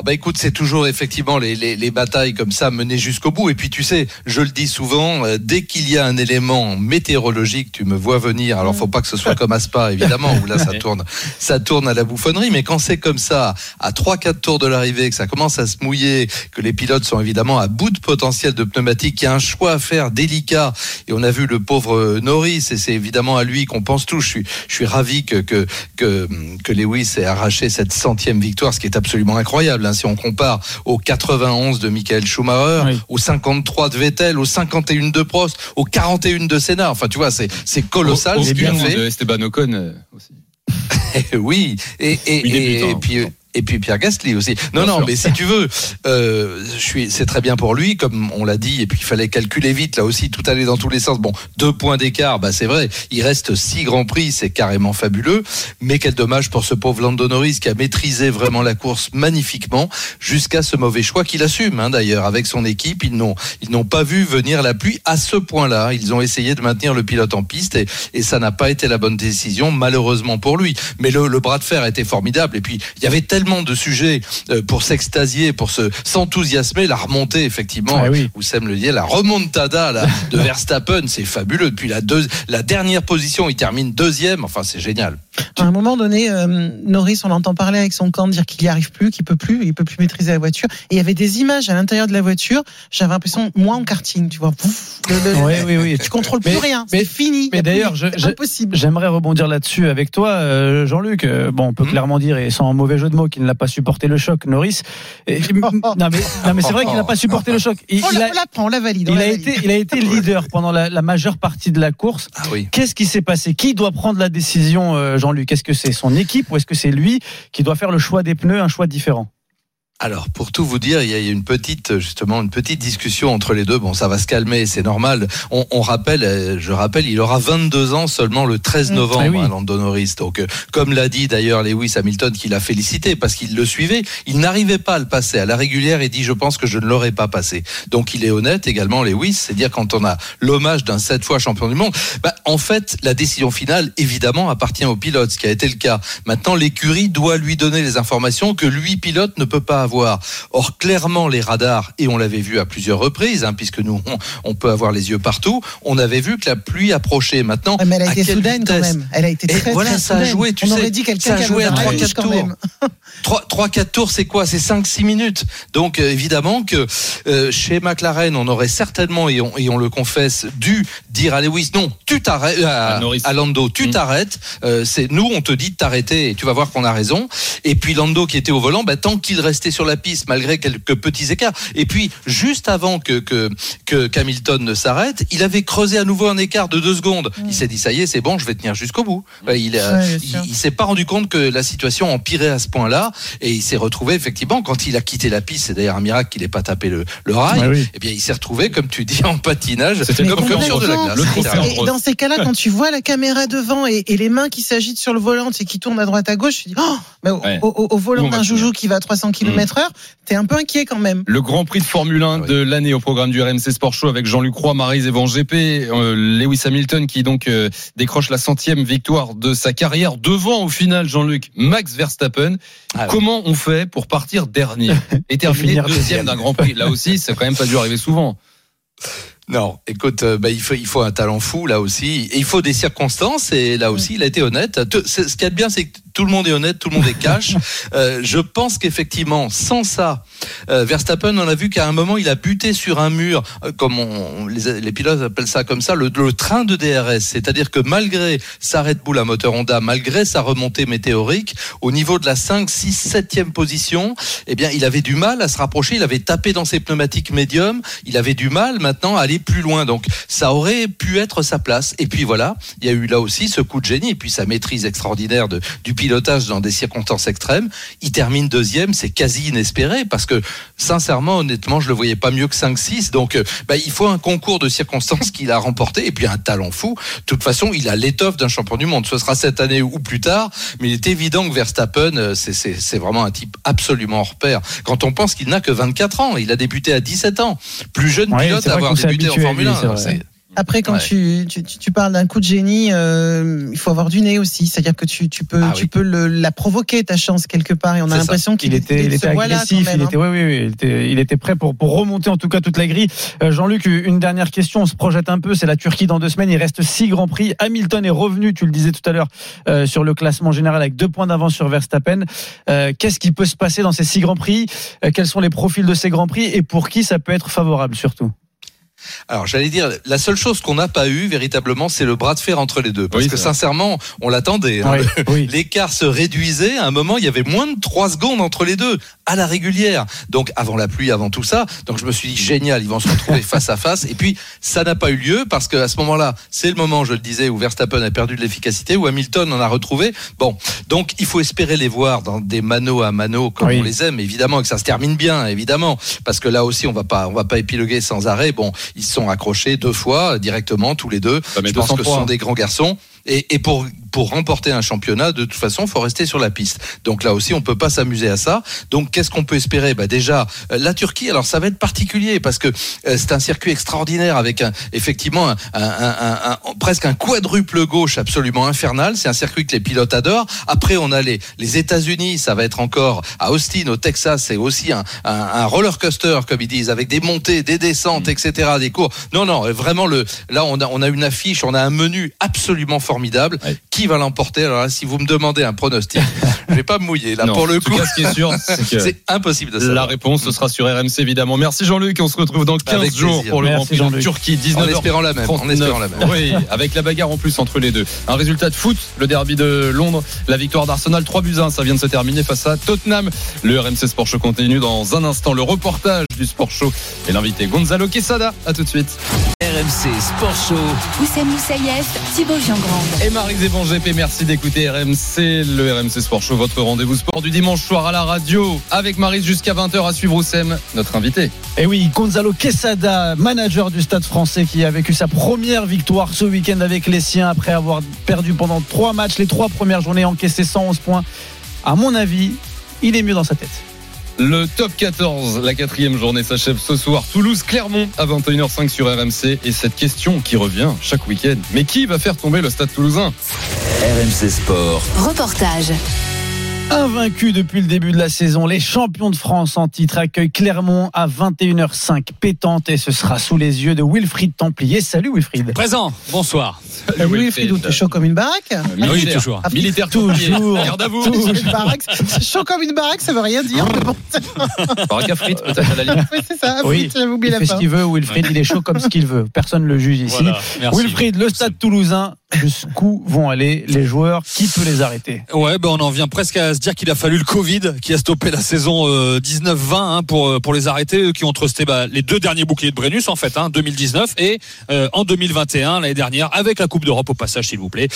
Ah bah écoute, c'est toujours effectivement les, les, les batailles comme ça menées jusqu'au bout. Et puis tu sais, je le dis souvent, euh, dès qu'il y a un élément météorologique, tu me vois venir. Alors faut pas que ce soit comme à Spa, évidemment, où là ça tourne, ça tourne à la bouffonnerie. Mais quand c'est comme ça, à 3-4 tours de l'arrivée, que ça commence à se mouiller, que les pilotes sont évidemment à bout de potentiel de pneumatique, qu'il y a un choix à faire délicat. Et on a vu le pauvre euh, Norris, et c'est évidemment à lui qu'on pense tous. Je suis, je suis ravi que, que, que, que Lewis ait arraché cette centième victoire, ce qui est absolument incroyable. Hein. si on compare au 91 de Michael Schumacher, Oui. au 53 de Vettel, au 51 de Prost, au 41 de Senna. Enfin, tu vois, c'est, c'est colossal Au- ce au qu'il bien fait. de Esteban Ocon euh, aussi. oui, et, et, puis. Et puis Pierre Gasly aussi. Non, Bien non, sûr. mais si tu veux, euh, je suis, c'est très bien pour lui, comme on l'a dit. Et puis il fallait calculer vite, là aussi, tout allait dans tous les sens. Bon, deux points d'écart, bah c'est vrai. Il reste six grands prix, c'est carrément fabuleux. Mais quel dommage pour ce pauvre Lando Norris qui a maîtrisé vraiment la course magnifiquement jusqu'à ce mauvais choix qu'il assume. Hein, D'ailleurs, avec son équipe, ils n'ont, ils n'ont pas vu venir la pluie à ce point-là. Ils ont essayé de maintenir le pilote en piste et, et ça n'a pas été la bonne décision, malheureusement pour lui. Mais le, le bras de fer était formidable. Et puis, il y avait tellement de sujets euh, pour s'extasier, pour se, s'enthousiasmer. La remontée, effectivement, Ah oui. Oussem le dit, la remontada là, de Verstappen, c'est fabuleux. Depuis la, deux, la dernière position, il termine deuxième. Enfin, c'est génial. À un moment donné, euh, Norris, on l'entend parler avec son camp, dire qu'il n'y arrive plus, qu'il peut plus, il peut plus maîtriser la voiture. Et il y avait des images à l'intérieur de la voiture. J'avais l'impression, moi en karting, tu vois, pouf, le- le- Oui, oui, oui. tu contrôles plus Mais- rien, mais- c'est fini. mais d'ailleurs. J'aimerais rebondir là-dessus avec toi, euh, Jean-Luc. Euh, Bon, on peut Mhm. clairement dire, et sans mauvais jeu de mots, qu'il n'a pas supporté le choc, Norris. Et- non, mais, non, mais c'est vrai qu'il n'a pas supporté le choc. Il, On il la, a, la prend, on la valide. on il la a valide. été, il a été leader pendant la, la majeure partie de la course. Ah oui. Qu'est-ce qui s'est passé? Qui doit prendre la décision, euh, Jean-Luc? Est-ce que c'est son équipe ou est-ce que c'est lui qui doit faire le choix des pneus, un choix différent? Alors, pour tout vous dire, il y a une petite, justement, une petite discussion entre les deux. Bon, ça va se calmer, c'est normal. On, on rappelle, euh, je rappelle, il aura 22 ans seulement le 13 Mm. novembre, Ah oui. hein. Donc, euh, comme l'a dit d'ailleurs Lewis Hamilton, qui l'a félicité parce qu'il le suivait, il n'arrivait pas à le passer à la régulière et dit, je pense que je ne l'aurais pas passé. Donc, il est honnête également, Lewis, c'est dire quand on a l'hommage d'un sept fois champion du monde, bah, en fait, la décision finale, évidemment, appartient au pilote, ce qui a été le cas. Maintenant, l'écurie doit lui donner les informations que lui, pilote, ne peut pas avoir. Or, clairement, les radars, et on l'avait vu à plusieurs reprises, hein, puisque nous, on, on peut avoir les yeux partout, on avait vu que la pluie approchait. Maintenant, Ouais, mais elle a été soudaine quand même. Elle a été Et très, voilà, très ça a joué, tu On sais, aurait dit quelqu'un ça a joué à un trois, rouge quatre quand tours. même. 3, 3 4 tours, c'est quoi? C'est 5 6 minutes. Donc euh, évidemment que euh, chez McLaren, on aurait certainement et on, et on le confesse dû dire à Lewis non, tu t'arrêtes à, À Norris. à Lando, tu Mm. t'arrêtes. Euh, c'est nous on te dit de t'arrêter et tu vas voir qu'on a raison. Et puis Lando qui était au volant, bah, tant qu'il restait sur la piste malgré quelques petits écarts. Et puis juste avant que que que qu'Hamilton ne s'arrête, il avait creusé à nouveau un écart de deux secondes. Il s'est dit ça y est, c'est bon, je vais tenir jusqu'au bout. Bah, il Ouais, s'est pas rendu compte que la situation empirait à ce point-là et il s'est retrouvé effectivement quand il a quitté la piste c'est d'ailleurs un miracle qu'il n'ait pas tapé le, le rail Ouais, oui. et bien il s'est retrouvé comme tu dis en patinage C'était comme, comme sur de la glace Le. Et dans ces cas-là, quand tu vois la caméra devant et, et les mains qui s'agitent sur le volant et qui tournent à droite à gauche, tu dis oh, mais au, Ouais. au- volant d'un joujou qui va à 300 km km heure, t'es un peu inquiet quand même. Le Grand Prix de Formule 1 de l'année au programme du RMC Sport Show avec Jean-Luc Roy, Marise et Van GP, euh, Lewis Hamilton qui donc euh, décroche la centième victoire de sa carrière devant au final Jean-Luc Max Verstappen. Ah Comment on fait pour partir dernier et terminer deuxième deuxième. d'un Grand Prix? Là aussi, c'est quand même pas dû arriver souvent. Non, écoute, euh, bah, il, faut, il faut un talent fou là aussi. Et il faut des circonstances et là aussi, il a été honnête. Ce qui est bien, c'est que tout le monde est honnête, tout le monde est cash. Euh, je pense qu'effectivement, sans ça, euh, Verstappen, on a vu qu'à un moment, il a buté sur un mur, euh, comme on, les, les pilotes appellent ça comme ça, le, le train de DRS. C'est-à-dire que malgré sa Red Bull à moteur Honda, malgré sa remontée météorique, au niveau de la 5, 6, 7e position, eh bien, il avait du mal à se rapprocher. Il avait tapé dans ses pneumatiques médiums. Il avait du mal maintenant à aller plus loin. Donc, ça aurait pu être sa place. Et puis voilà, il y a eu là aussi ce coup de génie et puis sa maîtrise extraordinaire de, du pilotage dans des circonstances extrêmes. Il termine deuxième, c'est quasi inespéré parce que sincèrement, honnêtement, je le voyais pas mieux que 5-6. Donc, euh, bah, il faut un concours de circonstances qu'il a remporté et puis un talent fou. De toute façon, il a l'étoffe d'un champion du monde. Ce sera cette année ou plus tard, mais il est évident que Verstappen, euh, c'est- vraiment un type absolument hors pair. Quand on pense qu'il n'a que 24 ans, il a débuté à 17 ans, plus jeune Ouais, pilote à avoir débuté en habitué Formule lui, 1. Après, quand Ouais. tu, tu, tu- parles d'un coup de génie, euh, il faut avoir du nez aussi. C'est-à-dire que tu, tu peux, Ah tu oui. peux le, la provoquer ta chance quelque part. Et on a l'impression qu'il Il était, il était agressif, même, il hein. était, oui, oui, oui, il était, il était prêt pour, pour remonter en tout cas toute la grille. Euh, Jean-Luc, une dernière question, on se projette un peu, c'est la Turquie dans deux semaines, il reste six grands prix. Hamilton est revenu, tu le disais tout à l'heure, euh, sur le classement général avec deux points d'avance sur Verstappen. Euh, Qu'est-ce qui peut se passer dans ces six grands prix? Euh, Quels sont les profils de ces grands prix? Et pour qui ça peut être favorable surtout? Alors j'allais dire, la seule chose qu'on n'a pas eu véritablement, c'est le bras de fer entre les deux. Parce Oui, que vrai. sincèrement, on l'attendait. hein. Oui, oui. L'écart se réduisait. À un moment, il y avait moins de 3 secondes entre les deux, à la régulière. Donc avant la pluie, avant tout ça. Donc je me suis dit, génial, ils vont se retrouver face à face. Et puis, ça n'a pas eu lieu parce qu'à ce moment-là, c'est le moment, je le disais, où Verstappen a perdu de l'efficacité, où Hamilton en a retrouvé. Bon, donc il faut espérer les voir dans des mano à mano comme Oui. on les aime, évidemment, et que ça se termine bien, évidemment. Parce que là aussi, on va pas, on va pas épiloguer sans arrêt. Bon, ils se sont accrochés deux fois euh, directement, tous les deux. Ça met Je pense que ce 203. sont des grands garçons. Et, et pour, pour remporter un championnat, de toute façon, il faut rester sur la piste. Donc là aussi, on peut pas s'amuser à ça. Donc qu'est-ce qu'on peut espérer? Bah Déjà, euh, la Turquie, alors ça va être particulier parce que euh, c'est un circuit extraordinaire avec un, effectivement un, un- presque un quadruple gauche absolument infernal. C'est un circuit que les pilotes adorent. Après, on a les, les États-Unis, ça va être encore à Austin, au Texas, c'est aussi un, roller coaster, comme ils disent, avec des montées, des descentes, etc., des cours. Non, non, vraiment, le, là, on a, on a une affiche, on a un menu absolument formidable. Qui va l'emporter Alors là, si vous me demandez un pronostic, je vais pas me mouiller. Là, Non, pour le coup, cas, ce qui est sûr, c'est impossible de La savoir. réponse, ce sera sur RMC évidemment. Merci Jean-Luc, on se retrouve dans 15 Avec jours plaisir. pour le Grand Prix de. Turquie, 19 En espérant la même, en espérant la même. Oui, avec la bagarre en plus entre les deux. Un résultat de foot, le derby de Londres, la victoire d'Arsenal 3 buts 1, ça vient de se terminer face à Tottenham. Le RMC Sport Show continue dans un instant le reportage du Sport Show et l'invité Gonzalo Quesada. À tout de suite. RMC Sport Show. Oussem Moussaïef, Thibaut Jean-Grande. Et Marie Zévan GP, merci d'écouter RMC, le RMC Sport Show, votre rendez-vous sport du dimanche soir à la radio. Avec Marie jusqu'à 20h à suivre Oussem, notre invité. Et oui, Gonzalo Quesada, manager du Stade français qui a vécu sa première victoire ce week-end avec les siens après avoir perdu pendant trois matchs, les trois premières journées, encaissé 111 points. À mon avis, il est mieux dans sa tête. Le top 14, la quatrième journée s'achève ce soir. Toulouse-Clermont à 21h05 sur RMC. Et cette question qui revient chaque week-end. Mais qui va faire tomber le stade toulousain? RMC Sport. Reportage. Invaincus depuis le début de la saison, les champions de France en titre accueillent Clermont à 21h05 pétante et ce sera sous les yeux de Wilfried Templier. Salut Wilfried. Présent, bonsoir. Vu les Fridou, t'es chaud comme une baraque Militaire. toujours. Ah, Militaire Toujours. Garde à vous. Une baraque, c'est chaud comme une baraque, ça veut rien dire. Baraque à frites, peut-être à la limite. oui, c'est ça. Oui, Oui, j'avais oublié Il la fait ce qu'il veut, Wilfried, il est chaud comme ce qu'il veut. Personne ne le juge ici. Voilà, merci. Wilfried, le stade toulousain, jusqu'où vont aller les joueurs? Qui peut les arrêter? Ouais, ben on en vient presque à se dire qu'il a fallu le Covid qui a stoppé la saison euh, 19-20 hein, pour euh, pour les arrêter, eux qui ont trusté bah, les deux derniers boucliers de Brennus en fait, hein, 2019 et euh, en 2021 l'année dernière avec la Coupe d'Europe au passage, s'il vous plaît.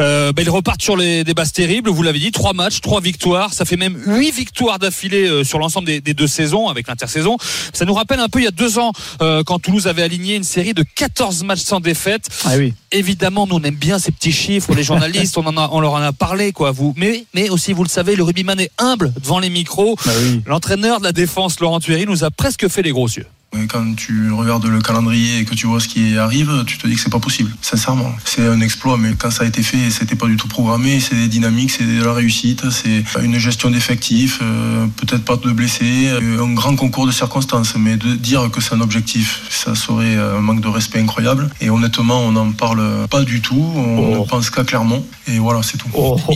Euh, ben, ils repartent sur les, des bases terribles. Vous l'avez dit, trois matchs, trois victoires. Ça fait même huit victoires d'affilée euh, sur l'ensemble des, des deux saisons avec l'intersaison. Ça nous rappelle un peu il y a deux ans euh, quand Toulouse avait aligné une série de 14 matchs sans défaite. Ah oui. Évidemment, nous on aime bien ces petits chiffres. Les journalistes, on en a, on leur en a parlé, quoi. Vous, mais, mais aussi, vous le savez, le rugbyman est humble devant les micros. Bah oui. L'entraîneur de la défense, Laurent Thuéry, nous a presque fait les gros yeux. Quand tu regardes le calendrier et que tu vois ce qui arrive, tu te dis que c'est pas possible. Sincèrement, c'est un exploit, mais quand ça a été fait, c'était pas du tout programmé. C'est des dynamiques, c'est de la réussite, c'est une gestion d'effectifs, euh, peut-être pas de blessés, euh, un grand concours de circonstances. Mais de dire que c'est un objectif, ça serait un manque de respect incroyable. Et honnêtement, on n'en parle pas du tout. On ne pense qu'à Clermont. Et voilà, c'est tout.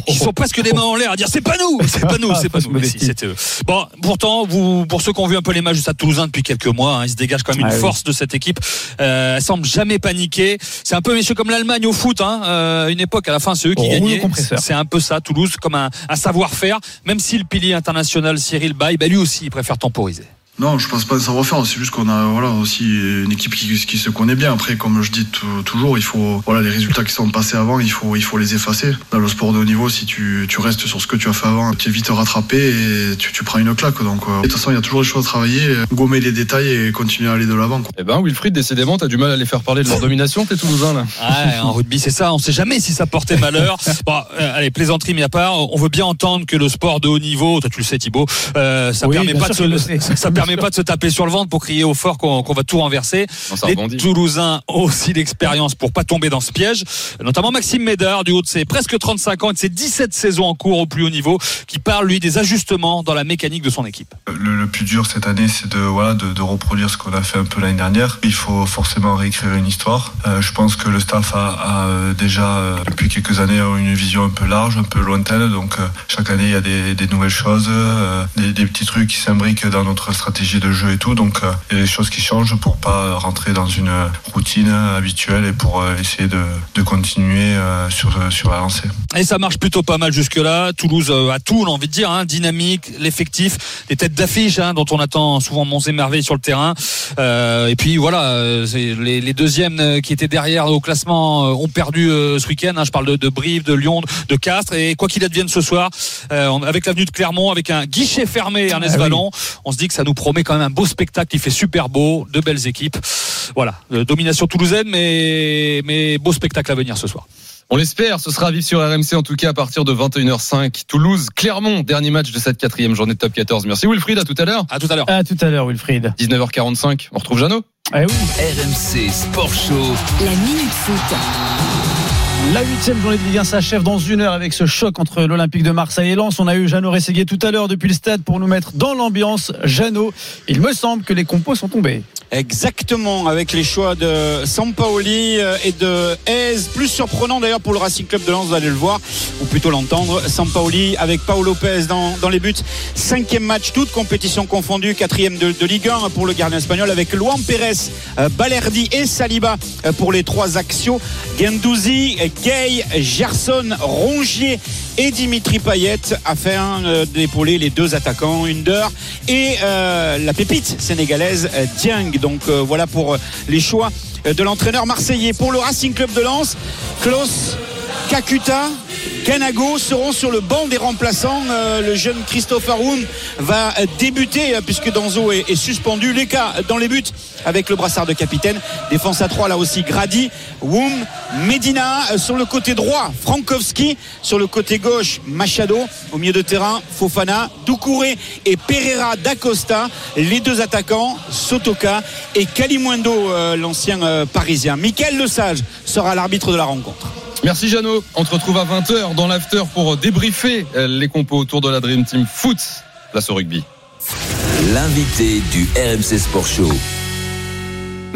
Ils sont presque les mains en l'air à dire c'est pas nous, c'est pas nous, c'est pas nous. Mais si, c'était eux. Bon, pourtant, vous, pour ceux qui ont vu un peu les matchs Stade Toulousain depuis quelques mois, hein, il se dégage quand même une Ah oui. force de cette équipe. Euh, elle semble jamais paniquer. C'est un peu messieurs comme l'Allemagne au foot. Hein. Euh, une époque, à la fin, c'est eux qui rouleau gagnaient. C'est un peu ça, Toulouse, comme un, un savoir-faire. Même si le pilier international Cyril Bay, bah, lui aussi, il préfère temporiser. Non, je pense pas de savoir-faire. C'est juste qu'on a voilà aussi une équipe qui, qui se connaît bien. Après, comme je dis tou- toujours, il faut voilà les résultats qui sont passés avant, il faut il faut les effacer. Dans le sport de haut niveau, si tu, tu restes sur ce que tu as fait avant, tu es vite rattrapé et tu, tu prends une claque. Donc euh, de toute façon, il y a toujours des choses à travailler, gommer les détails et continuer à aller de l'avant. quoi. Eh ben, Wilfried, décidément, t'as du mal à les faire parler de leur domination, t'es Toulousain, là. Ouais, en rugby, c'est ça. On sait jamais si ça portait malheur. Bon, euh, allez, plaisanterie mis à part. On veut bien entendre que le sport de haut niveau, toi tu le sais Thibaut, euh, ça Oui, permet pas de se, ça permet pas de se taper sur le ventre pour crier au fort qu'on va tout renverser. Non, Les rebondit. Toulousains ont aussi l'expérience pour pas tomber dans ce piège, notamment Maxime Médard, du haut de ses presque 35 ans et de ses 17 saisons en cours au plus haut niveau, qui parle lui des ajustements dans la mécanique de son équipe. Le, le plus dur cette année, c'est de, voilà, de, de reproduire ce qu'on a fait un peu l'année dernière. Il faut forcément réécrire une histoire. Euh, je pense que le staff a, a, euh, déjà, euh, depuis quelques années, une vision un peu large, un peu lointaine. Donc, euh, chaque année, il y a des, des nouvelles choses, euh, des, des petits trucs qui s'imbriquent dans notre stratégie de jeu et tout. Donc, euh, il y a des choses qui changent pour pas rentrer dans une routine habituelle et pour euh, essayer de, de continuer euh, sur, sur la lancée. Et ça marche plutôt pas mal jusque-là. Toulouse euh, a tout, on a envie de dire, hein, dynamique, l'effectif, les têtes d'affiche hein, dont on attend souvent Monts et Merveilles sur le terrain. Euh, et puis voilà, les, les deuxièmes qui étaient derrière au classement ont perdu euh, ce week-end. hein. je parle de, de Brive, de Lyon, de Castres. Et quoi qu'il advienne ce soir, euh, avec l'avenue de Clermont, avec un guichet fermé, Ernest Ah oui. Vallon, on se dit que ça nous promet quand même un beau spectacle. Il fait super beau, de belles équipes. Voilà, euh, domination toulousaine, mais, mais beau spectacle à venir ce soir. On l'espère, ce sera à vivre sur RMC en tout cas à partir de 21h05. Toulouse, Clermont, dernier match de cette quatrième journée de top 14. Merci Wilfried, à tout à l'heure. À tout à l'heure. À tout à l'heure, Wilfried. 19h45, on retrouve Jeannot. Eh oui. RMC Sport Show. La Minute Foot. La huitième journée de Ligue 1 s'achève dans une heure avec ce choc entre l'Olympique de Marseille et Lens. On a eu Jeannot Rességuier tout à l'heure depuis le stade pour nous mettre dans l'ambiance. Jeannot, il me semble que les compos sont tombés. Exactement, avec les choix de Sampaoli euh, et de Hez. Plus surprenant d'ailleurs pour le Racing Club de Lens, vous allez le voir, ou plutôt l'entendre. Sampaoli avec Paolo Lopez dans, dans les buts. Cinquième match, toute compétition confondue. Quatrième de, Ligue 1 pour le gardien espagnol avec Luan Pérez, euh, Balerdi et Saliba euh, pour les trois axios. Gendouzi, Gay, Gerson, Rongier et Dimitri Payet afin euh, d'épauler les deux attaquants, Under et euh, la pépite sénégalaise euh, Dieng. Donc voilà pour les choix de l'entraîneur marseillais. Pour le Racing Club de Lens, Klaus Kakuta, Kanago seront sur le banc des remplaçants. Euh, le jeune Christopher Woum va débuter euh, puisque Danzo est, suspendu. Les cas dans les buts avec le brassard de capitaine. Défense à 3 là aussi Grady, Woum, Medina euh, sur le côté droit, Frankowski sur le côté gauche, Machado au milieu de terrain, Fofana, Doucouré et Pereira d'Acosta, les deux attaquants, Sotoka et Kalimundo, l'ancien parisien. Michael Lesage sera l'arbitre de la rencontre. Merci Jeannot. On te retrouve à 20h dans l'after pour débriefer euh, les compos autour de la Dream Team Foot. Place au rugby. L'invité du RMC Sport Show.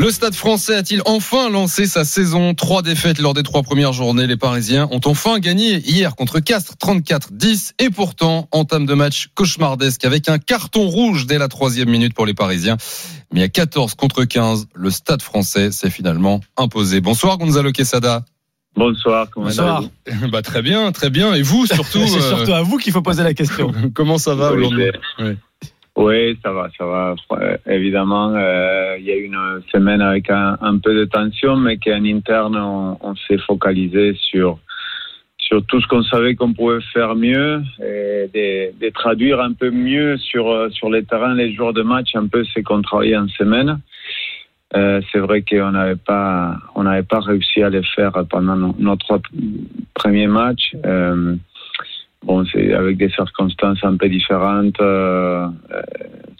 Le Stade français a-t-il enfin lancé sa saison? Trois défaites lors des trois premières journées. Les Parisiens ont enfin gagné hier contre Castres 34-10 et pourtant entame de match cauchemardesque avec un carton rouge dès la troisième minute pour les Parisiens. Mais à 14 contre 15, le Stade français s'est finalement imposé. Bonsoir Gonzalo Quesada. Bonsoir, comment Bonsoir. Bah très bien, très bien. Et vous surtout C'est euh, surtout à vous qu'il faut poser la question. Comment ça va Oui, au lendemain? C'est- Ouais. Oui, ça va, ça va. Euh, Évidemment, euh, il y a eu une semaine avec un, un peu de tension, mais qu'en interne, on, on s'est focalisé sur sur tout ce qu'on savait qu'on pouvait faire mieux et de, de traduire un peu mieux sur sur les terrains les jours de match un peu ce qu'on travaillait en semaine. Euh, c'est vrai qu'on n'avait pas on n'avait pas réussi à le faire pendant nos, nos trois premiers matchs. Euh, bon, c'est avec des circonstances un peu différentes euh,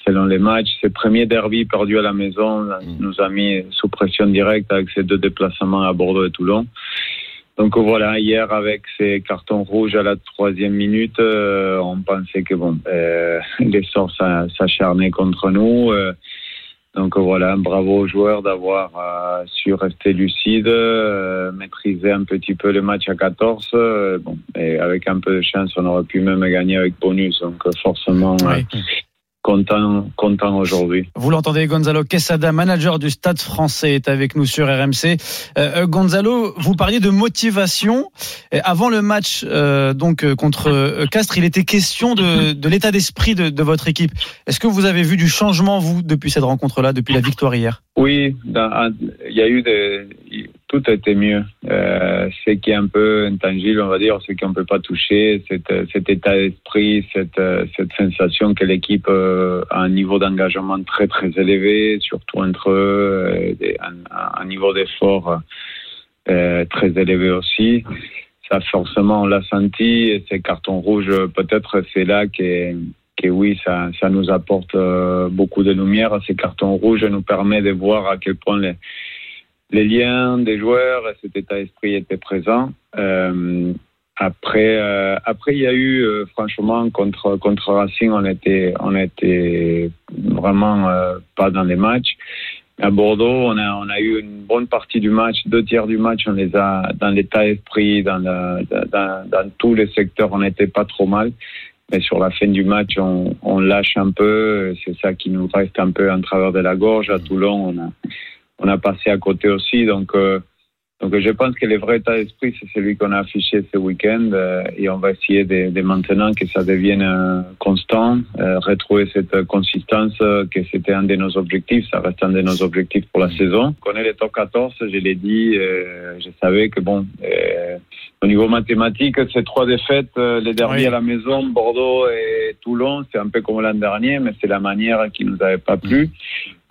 selon les matchs. Ce premier derby perdu à la maison nous a mis sous pression directe avec ces deux déplacements à Bordeaux et Toulon. Donc voilà, hier avec ces cartons rouges à la troisième minute, on pensait que bon, les sorts s'a- s'acharnaient contre nous. Donc voilà, bravo aux joueurs d'avoir euh, su rester lucides, euh, maîtriser un petit peu le match à 14. euh, bon, et avec un peu de chance, on aurait pu même gagner avec bonus. Donc forcément, content, content aujourd'hui. Vous l'entendez, Gonzalo Quesada, manager du Stade français, est avec nous sur RMC. Euh, euh, Gonzalo, vous parliez de motivation. Et avant le match euh, donc euh, contre euh, Castres, il était question de, de l'état d'esprit de, de votre équipe. Est-ce que vous avez vu du changement, vous, depuis cette rencontre-là, depuis la victoire hier? Oui, il y a eu des, tout été mieux. Euh, ce qui est un peu intangible, on va dire, ce qu'on peut pas toucher, cet, état d'esprit, cette, sensation que l'équipe euh, a un niveau d'engagement très très élevé, surtout entre eux, un, niveau d'effort euh, très élevé aussi. Ça, forcément, on l'a senti. Et ces cartons rouges, peut-être, c'est là que, que oui, ça, ça nous apporte euh, beaucoup de lumière. Ces cartons rouges nous permettent de voir à quel point les, les liens des joueurs et cet état d'esprit étaient présents. Euh, après, euh, après, il y a eu, euh, franchement, contre, contre Racing, on était, on était vraiment pas dans les matchs. À Bordeaux, on a, on a eu une bonne partie du match, deux tiers du match, on les a dans l'état d'esprit, dans, dans tous les secteurs, on n'était pas trop mal. Mais sur la fin du match, on, on lâche un peu. C'est ça qui nous reste un peu en travers de la gorge. À Toulon, on a, on a passé à côté aussi. Donc, euh, donc je pense que le vrai état d'esprit, c'est celui qu'on a affiché ce week-end. euh, et on va essayer de, de maintenant que ça devienne euh, constant, retrouver cette consistance, que c'était un de nos objectifs. Ça reste un de nos objectifs pour la saison. On connaît les top 14, je l'ai dit. je savais que, bon, au niveau mathématique, c'est trois défaites. les derniers à la maison, Bordeaux et Toulon, c'est un peu comme l'an dernier, mais c'est la manière qui nous avait pas plu.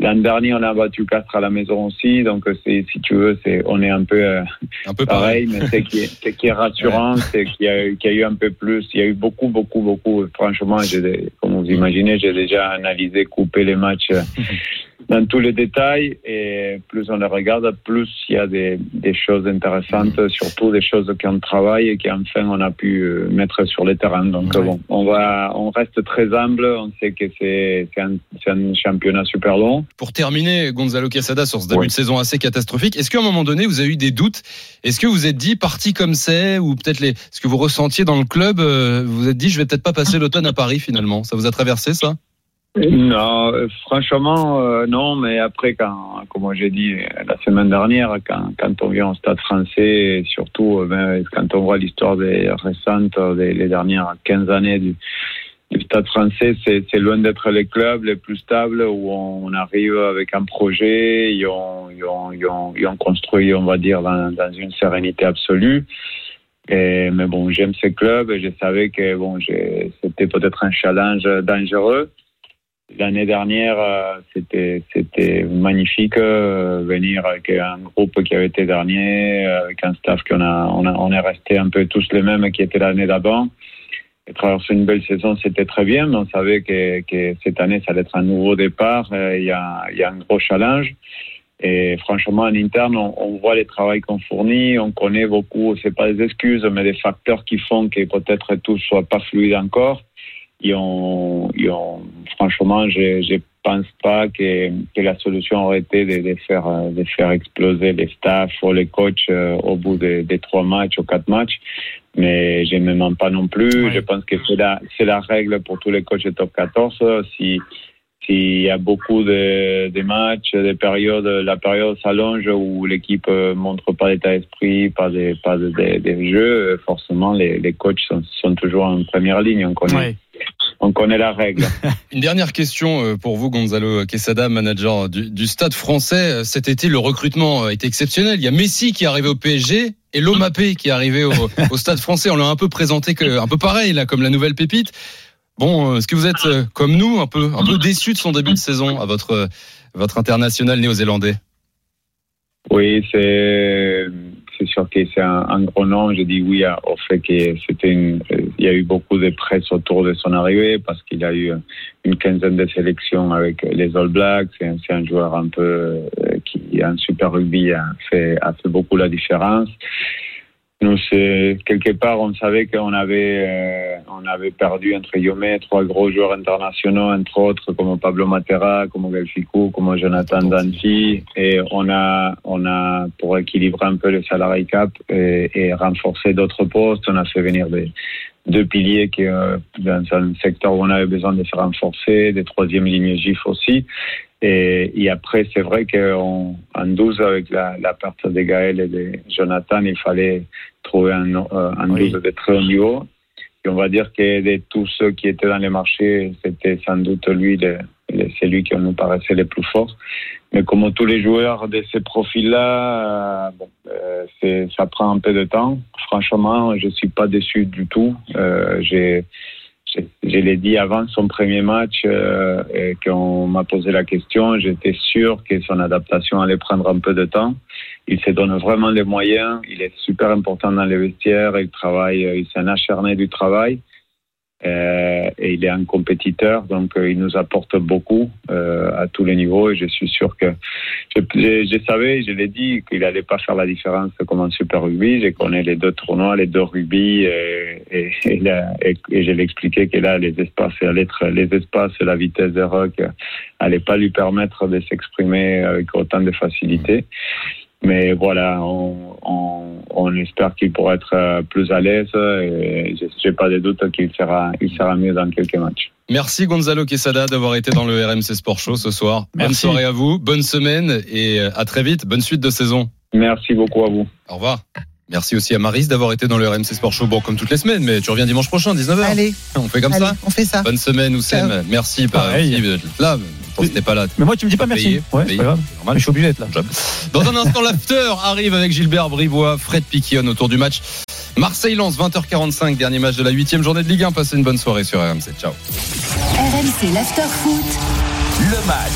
L'an dernier, on a battu Castres à la maison aussi, donc c'est, si tu veux, c'est, on est un peu, euh, un peu pareil, mais c'est qui est, c'est qui est rassurant, c'est qu'il y, a, eu- qu'il y a eu un peu plus, il y a eu beaucoup, beaucoup, beaucoup. Franchement, j'ai, des- comme vous imaginez, j'ai déjà analysé, coupé les matchs euh, dans tous les détails, et plus on les regarde, plus il y a des, des choses intéressantes, surtout des choses qu'on travaille et qu'enfin on a pu euh, mettre sur le terrain. Donc euh, bon, on va, on reste très humble, on sait que c'est, un, championnat super long. Pour terminer, Gonzalo Quesada, sur ce début de saison assez catastrophique, est-ce qu'à un moment donné, vous avez eu des doutes? Est-ce que vous êtes dit, parti comme c'est, ou peut-être les, ce que vous ressentiez dans le club, euh, vous vous êtes dit, je vais peut-être pas passer l'automne à Paris finalement? Ça vous a traversé ça? Non, euh, franchement, euh, non, mais après, quand, comme j'ai dit la semaine dernière, quand, quand on vient au stade français, et surtout euh, ben, quand on voit l'histoire des récentes, des dernières 15 années du, stade français, c'est loin d'être les clubs les plus stables où on arrive avec un projet, ils ont, construit, on va dire, dans, une sérénité absolue. Mais bon, j'aime ces clubs et je savais que bon, c'était peut-être un challenge dangereux. L'année dernière, euh, c'était c'était magnifique euh, venir avec un groupe qui avait été dernier, euh, avec un staff qu'on a on, a on est resté un peu tous les mêmes qui étaient l'année d'avant. Et traverser une belle saison, c'était très bien, mais on savait que, que cette année, ça allait être un nouveau départ. Il y, a, il y a un gros challenge. Et franchement, en interne, on, on voit les travaux qu'on fournit, on connaît beaucoup, c'est pas des excuses, mais des facteurs qui font que peut-être tout soit pas fluide encore. Et on, et on- franchement, je, je pense pas que, que la solution aurait été de, de faire, euh, de faire exploser les staffs ou les coachs euh, au bout des des trois matchs ou quatre matchs. Mais je ne mens pas non plus. Je pense que c'est la, c'est la règle pour tous les coachs de top 14. Si, s'il y a beaucoup de, de matchs, des périodes, la période s'allonge où l'équipe euh, montre pas d'état d'esprit, pas de, pas de, de- de jeu, forcément les, les coachs sont, sont toujours en première ligne. On connaît, on connaît la règle. Une dernière question euh, pour vous, Gonzalo Quesada, manager du, du Stade français. Cet été, le recrutement est exceptionnel? Il y a Messi qui est arrivé au PSG et Lomapé qui est arrivé au, au Stade français. On l'a un peu présenté que, un peu pareil, là, comme la nouvelle pépite. Bon, est-ce que vous êtes euh, comme nous, un peu, un peu déçu de son début de saison à votre, votre international néo-zélandais? Oui, c'est c'est sûr que c'est un, gros nom. Je dis oui au fait que c'était il y a eu beaucoup de presse autour de son arrivée parce qu'il a eu une quinzaine de sélections avec les All Blacks. C'est un, un, joueur un peu euh, qui, en super rugby, a fait, a fait beaucoup la différence. Nous, quelque part, on savait qu'on avait, euh, on avait perdu entre guillemets trois gros joueurs internationaux, entre autres comme Pablo Matera, comme Galficou, comme Jonathan Danti, et on a, on a pour équilibrer un peu le salarié cap et, et renforcer d'autres postes, on a fait venir des deux piliers qui euh, dans un secteur où on avait besoin de se renforcer, des troisième lignes GIF aussi. Et, et, après, c'est vrai qu'en en 12, avec la, la perte de Gaël et de Jonathan, il fallait trouver un, euh, un 12 de très haut niveau. Et on va dire que de tous ceux qui étaient dans les marchés, c'était sans doute lui, le, le, c'est lui qui nous paraissait le plus fort. Mais comme tous les joueurs de ces profils-là, euh, bon, euh, ça prend un peu de temps. Franchement, je suis pas déçu du tout. Euh, j'ai je, l'ai dit avant son premier match euh, qu'on m'a posé la question, j'étais sûr que son adaptation allait prendre un peu de temps. Il se donne vraiment les moyens, il est super important dans les vestiaires, il travaille, il s'est acharné du travail. Euh, et il est un compétiteur, donc euh, il nous apporte beaucoup euh, à tous les niveaux. Et je suis sûr que je, je, je savais, je l'ai dit, qu'il allait pas faire la différence comme en Super Rugby. Je connais les deux tournois, les deux rugby, et, et, et, et, et je l'ai expliqué que là, les espaces les espaces la vitesse de rock allaient pas lui permettre de s'exprimer avec autant de facilité. Mais voilà, on, on, on espère qu'il pourra être plus à l'aise et j'ai pas de doute qu'il sera, il sera mieux dans quelques matchs. Merci Gonzalo Quesada d'avoir été dans le RMC Sport Show ce soir. Merci. Bonne soirée à vous, bonne semaine et à très vite. Bonne suite de saison. Merci beaucoup à vous. Au revoir. Merci aussi à Maris d'avoir été dans le RMC Sport Show. Bon, comme toutes les semaines, mais tu reviens dimanche prochain, 19h. Allez. On fait comme Allez, ça On fait ça. Bonne semaine, Oussem. Merci. Pareil. Là, t'es pas là. Mais moi, tu me dis pas merci. Ouais, c'est pas grave. Mais je suis obligé d'être là. Dans un instant, l'after arrive avec Gilbert Brivois, Fred Piquion autour du match. Marseille-Lens, 20h45, dernier match de la huitième journée de Ligue 1. Passez une bonne soirée sur RMC. Ciao. RMC l'after foot. Le match.